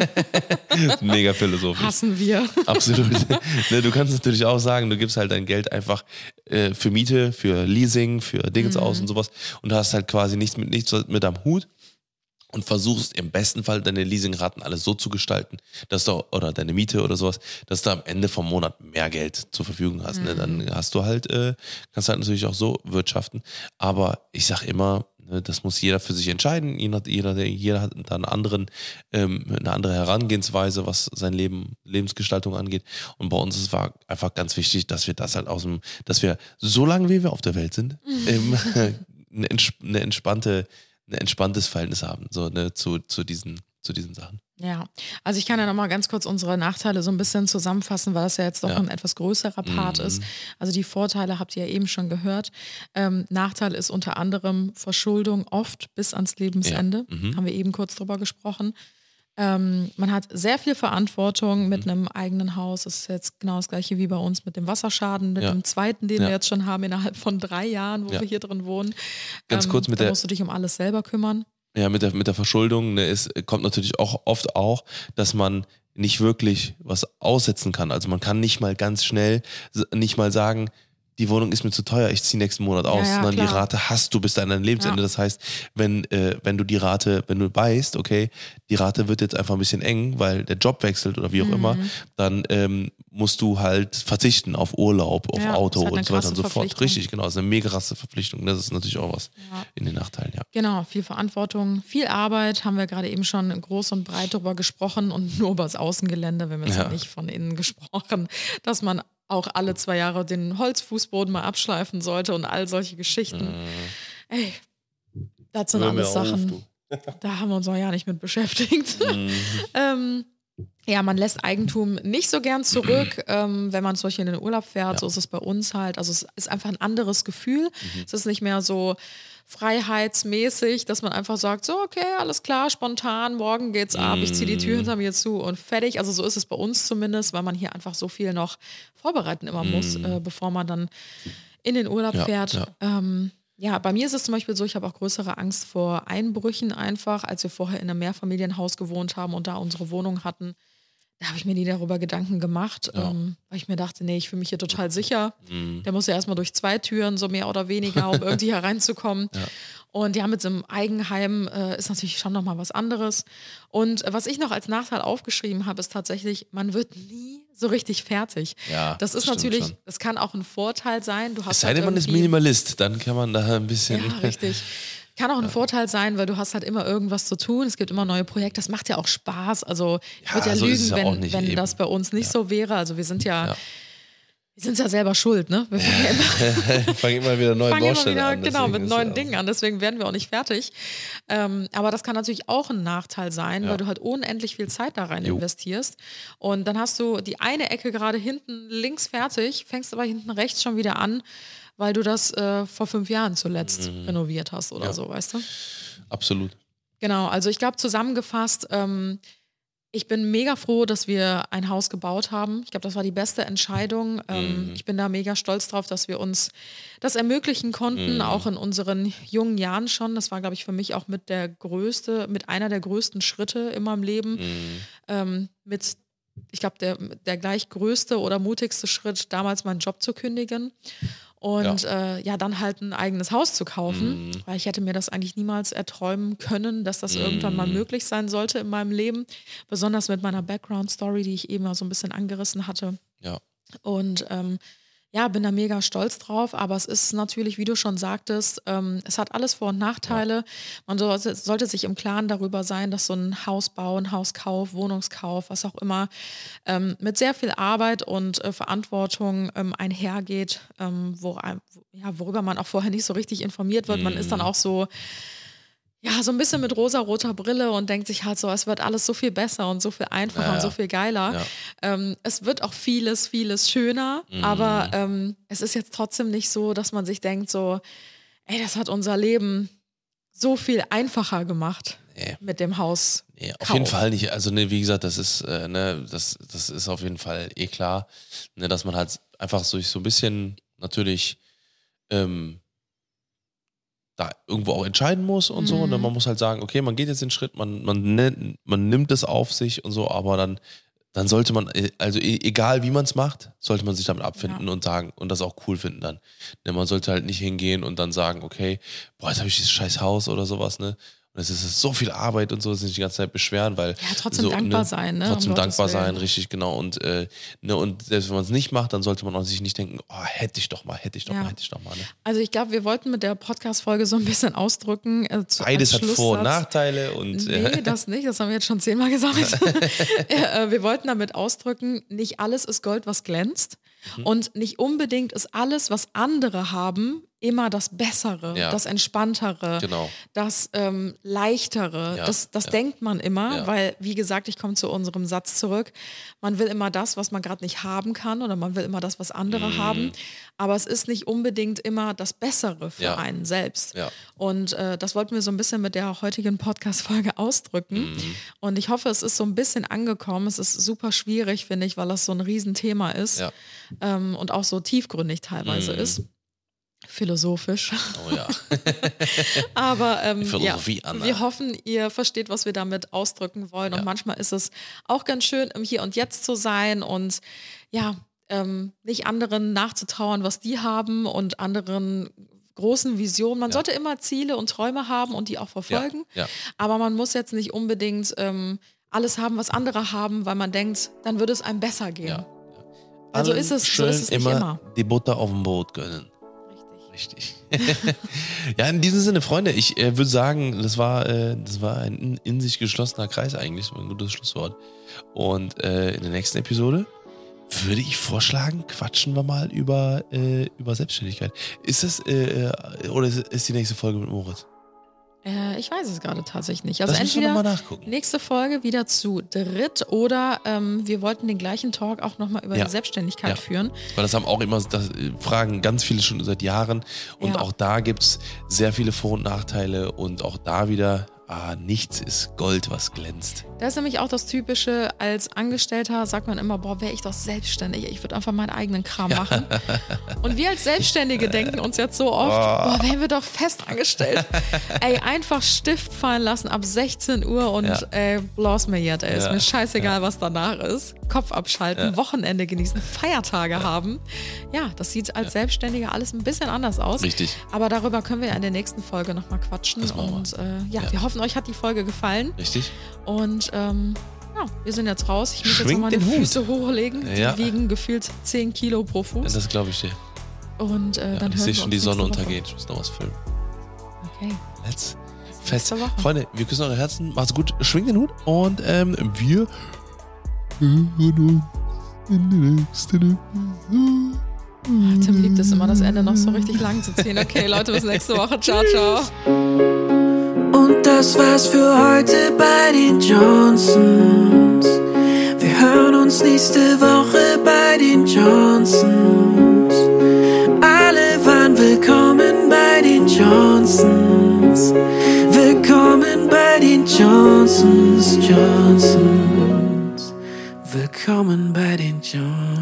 [LAUGHS] Mega philosophisch. Hassen wir. Absolut. [LAUGHS] ne, du kannst natürlich auch sagen, du gibst halt dein Geld einfach äh, für Miete, für Leasing, für Dings Mhm. aus und sowas und hast halt quasi nichts mit nichts mit am Hut und versuchst im besten Fall deine Leasingraten alles so zu gestalten, dass du oder deine Miete oder sowas, dass du am Ende vom Monat mehr Geld zur Verfügung hast. Ne? Dann hast du halt äh, kannst halt natürlich auch so wirtschaften, aber ich sag immer das muss jeder für sich entscheiden. Jeder, jeder, jeder hat da einen anderen, ähm, eine andere Herangehensweise, was sein Leben, Lebensgestaltung angeht. Und bei uns ist es war einfach ganz wichtig, dass wir das halt aus dem, dass wir so lange wie wir auf der Welt sind, ähm, [LAUGHS] eine, ents eine entspannte, ein entspanntes Verhältnis haben, so ne, zu, zu diesen, zu diesen Sachen. Ja, also ich kann ja nochmal ganz kurz unsere Nachteile so ein bisschen zusammenfassen, weil das ja jetzt doch Ja. ein etwas größerer Part Mhm. ist. Also die Vorteile habt ihr ja eben schon gehört. Ähm, Nachteil ist unter anderem Verschuldung oft bis ans Lebensende. Ja. Mhm. Haben wir eben kurz drüber gesprochen. Ähm, man hat sehr viel Verantwortung mit Mhm. einem eigenen Haus. Das ist jetzt genau das gleiche wie bei uns mit dem Wasserschaden, mit Ja. dem zweiten, den Ja. wir jetzt schon haben, innerhalb von drei Jahren, wo Ja. wir hier drin wohnen. Ganz kurz mit da der- musst du dich um alles selber kümmern. Ja, mit der, mit der Verschuldung ne, es kommt natürlich auch oft auch, dass man nicht wirklich was aussetzen kann. Also man kann nicht mal ganz schnell nicht mal sagen, die Wohnung ist mir zu teuer, ich ziehe nächsten Monat aus, ja, sondern die klar. Rate hast du bis dein Lebensende. Ja. Das heißt, wenn, äh, wenn du die Rate, wenn du weißt, okay, die Rate wird jetzt einfach ein bisschen eng, weil der Job wechselt oder wie auch immer, Mhm. dann ähm, musst du halt verzichten auf Urlaub, auf Ja, Auto und so weiter und so fort. Richtig, genau. Das ist eine mega krasse Verpflichtung. Das ist natürlich auch was Ja. in den Nachteilen, ja. Genau, viel Verantwortung, viel Arbeit, haben wir gerade eben schon groß und breit darüber gesprochen und nur über das Außengelände, wir haben jetzt Ja. nicht von innen gesprochen, dass man auch alle zwei Jahre den Holzfußboden mal abschleifen sollte und all solche Geschichten. Ey, das sind Hör alles auf, Sachen, du. da haben wir uns noch ja nicht mit beschäftigt. Mhm. [LAUGHS] ähm, ja, man lässt Eigentum nicht so gern zurück, [CLEARS THROAT] ähm, wenn man zum Beispiel in den Urlaub fährt. So ist es bei uns halt. Also es ist einfach ein anderes Gefühl. Mhm. Es ist nicht mehr so freiheitsmäßig, dass man einfach sagt, so, okay, alles klar, spontan, morgen geht's ab, ich ziehe die Mhm. Tür hinter mir zu und fertig. Also so ist es bei uns zumindest, weil man hier einfach so viel noch vorbereiten immer muss, äh, bevor man dann in den Urlaub Mhm. Ja, fährt. ja. Ähm, ja, bei mir ist es zum Beispiel so, ich habe auch größere Angst vor Einbrüchen einfach, als wir vorher in einem Mehrfamilienhaus gewohnt haben und da unsere Wohnung hatten. Da habe ich mir nie darüber Gedanken gemacht, Ja. ähm, weil ich mir dachte, nee, ich fühle mich hier total sicher. Mhm. Der muss ja erstmal durch zwei Türen, so mehr oder weniger, um [LAUGHS] irgendwie hereinzukommen. Und ja, mit so einem Eigenheim äh, ist natürlich schon nochmal was anderes. Und äh, was ich noch als Nachteil aufgeschrieben habe, ist tatsächlich, man wird nie so richtig fertig. Ja, das ist natürlich, schon. das kann auch ein Vorteil sein. Du hast Es sei halt denn, man ist Minimalist, dann kann man da ein bisschen. ja, richtig. [LAUGHS] Kann auch ein Vorteil sein, weil du hast halt immer irgendwas zu tun. Es gibt immer neue Projekte. Das macht ja auch Spaß. Also ich Ja, würde ja so lügen, ja wenn, wenn eben. das bei uns nicht so wäre. Also wir sind ja, Ja. wir sind ja selber schuld, ne? Wir fangen ja immer, [LAUGHS] Fangen immer wieder neue fangen wieder an. genau, mit neuen ja- Dingen an. Deswegen werden wir auch nicht fertig. Ähm, aber das kann natürlich auch ein Nachteil sein, Ja. weil du halt unendlich viel Zeit da rein Jo. investierst. Und dann hast du die eine Ecke gerade hinten links fertig, fängst aber hinten rechts schon wieder an, weil du das äh, vor fünf Jahren zuletzt renoviert hast oder Mhm. Ja. so, weißt du? Absolut. Genau, also ich glaube zusammengefasst, ähm, ich bin mega froh, dass wir ein Haus gebaut haben. Ich glaube, das war die beste Entscheidung. Ähm, Ich bin da mega stolz drauf, dass wir uns das ermöglichen konnten, auch in unseren jungen Jahren schon. Das war, glaube ich, für mich auch mit der größte, mit einer der größten Schritte in meinem Leben. Ähm, mit, ich glaube, der, der gleich größte oder mutigste Schritt, damals meinen Job zu kündigen. Und ja. Äh, ja, dann halt ein eigenes Haus zu kaufen, weil ich hätte mir das eigentlich niemals erträumen können, dass das irgendwann mal möglich sein sollte in meinem Leben. Besonders mit meiner Background-Story, die ich eben mal so ein bisschen angerissen hatte. Ja. Und ähm, ja, bin da mega stolz drauf, aber es ist natürlich, wie du schon sagtest, ähm, es hat alles Vor- und Nachteile. Man sollte, sollte sich im Klaren darüber sein, dass so ein Hausbau, ein Hauskauf, Wohnungskauf, was auch immer, ähm, mit sehr viel Arbeit und äh, Verantwortung ähm, einhergeht, ähm, wo, ja, worüber man auch vorher nicht so richtig informiert wird. Man ist dann auch so, ja, so ein bisschen mit rosa-roter Brille und denkt sich halt so, es wird alles so viel besser und so viel einfacher Ja, und so viel geiler. Ja. Ähm, es wird auch vieles, vieles schöner, Mhm. aber ähm, es ist jetzt trotzdem nicht so, dass man sich denkt so, ey, das hat unser Leben so viel einfacher gemacht Nee. mit dem Haus. Nee, auf jeden Fall nicht. Also, ne, wie gesagt, das ist, äh, ne, das, das ist auf jeden Fall eh klar, ne, dass man halt einfach so, so ein bisschen natürlich ähm, da irgendwo auch entscheiden muss und so. Und dann man muss halt sagen, okay, man geht jetzt den Schritt, man, man, ne, man nimmt es auf sich und so, aber dann, dann sollte man, äh, also e- egal wie man es macht, sollte man sich damit abfinden Ja. und sagen und das auch cool finden dann. Ne, man sollte halt nicht hingehen und dann sagen, okay, boah, jetzt habe ich dieses scheiß Haus oder sowas, ne? Es ist so viel Arbeit und so, sich die ganze Zeit beschweren, weil. Ja, trotzdem so, dankbar sein, ne? Um Trotzdem Gottes dankbar sein, richtig, genau. Und, äh, ne, und selbst wenn man es nicht macht, dann sollte man auch sich nicht denken, oh, hätte ich doch mal, hätte ich doch Ja. mal, hätte ich doch mal. Ne? Also ich glaube, wir wollten mit der Podcast-Folge so ein bisschen ausdrücken. Äh, zu, Beides hat Vor- und. Nachteile und äh, Nee, das nicht. Das haben wir jetzt schon zehnmal gesagt. [LAUGHS] Äh, wir wollten damit ausdrücken, nicht alles ist Gold, was glänzt. Mhm. Und nicht unbedingt ist alles, was andere haben, immer das Bessere, Ja. das Entspanntere, Genau. das ähm, Leichtere. Ja, Das, das ja. denkt man immer, weil, wie gesagt, ich komme zu unserem Satz zurück. Man will immer das, was man gerade nicht haben kann, oder man will immer das, was andere Mhm. haben. Aber es ist nicht unbedingt immer das Bessere für einen selbst. Und äh, das wollten wir so ein bisschen mit der heutigen Podcast-Folge ausdrücken. Mhm. Und ich hoffe, es ist so ein bisschen angekommen. Es ist super schwierig, finde ich, weil das so ein Riesenthema ist ähm, und auch so tiefgründig teilweise Mhm. ist. Philosophisch. Oh ja. [LAUGHS] Aber ähm, ja, wir hoffen, ihr versteht, was wir damit ausdrücken wollen. Und Ja. manchmal ist es auch ganz schön, im Hier und Jetzt zu sein und ja, ähm, nicht anderen nachzutrauern, was die haben und anderen großen Visionen. Man Ja. sollte immer Ziele und Träume haben und die auch verfolgen. Aber man muss jetzt nicht unbedingt ähm, alles haben, was andere haben, weil man denkt, dann würde es einem besser gehen. Also ist es- so schön ist es immer, immer. die Butter auf dem Brot gönnen. Richtig. [LAUGHS] Ja, in diesem Sinne, Freunde, ich äh, würde sagen, das war, äh, das war ein in, in sich geschlossener Kreis eigentlich, ein gutes Schlusswort. Und äh, in der nächsten Episode würde ich vorschlagen, quatschen wir mal über, äh, über Selbstständigkeit. Ist das, äh, äh, oder ist, ist die nächste Folge mit Moritz? Äh, ich weiß es gerade tatsächlich nicht. Also das entweder nochmal nachgucken. nächste Folge wieder zu dritt oder ähm, wir wollten den gleichen Talk auch nochmal über Ja. die Selbstständigkeit Ja. führen. Weil das haben auch immer, das äh, fragen ganz viele schon seit Jahren. Und Ja. auch da gibt es sehr viele Vor- und Nachteile. Und auch da wieder, ah, nichts ist Gold, was glänzt. Das ist nämlich auch das Typische, als Angestellter sagt man immer, boah, wäre ich doch selbstständig, ich würde einfach meinen eigenen Kram machen. [LAUGHS] Und wir als Selbstständige denken uns jetzt so oft, boah, wären wir doch fest angestellt. [LAUGHS] ey, einfach Stift fallen lassen ab 16 Uhr und Ja. ey, bloß mir jetzt, ey, ist Ja. mir scheißegal, was danach ist. Kopf abschalten, Wochenende genießen, Feiertage haben. Ja, das sieht als Selbstständiger alles ein bisschen anders aus. Richtig. Aber darüber können wir in der nächsten Folge nochmal quatschen. Und äh, ja, Ja. wir hoffen, euch hat die Folge gefallen. Richtig? Und ähm, ja, wir sind jetzt raus. Ich muss jetzt Schwingt noch meine den Hut. Füße hochlegen. Die Ja. wiegen gefühlt 10 Kilo pro Fuß. Das glaube ich dir. Und äh, Ja, dann ich sehe schon die Sonne untergehen. Ich muss noch was filmen. Okay. Let's fest. Freunde, wir küssen eure Herzen. Macht's gut. Schwingt den Hut. Und ähm, wir hören uns in der nächsten Episode. Tim liebt es immer, das Ende noch so richtig lang zu ziehen. Okay, Leute, bis nächste Woche. Ciao, ciao. Das war's für heute bei den Johnsons. Wir hören uns nächste Woche bei den Johnsons. Alle waren willkommen bei den Johnsons. Willkommen bei den Johnsons, Johnsons. Willkommen bei den Johnsons.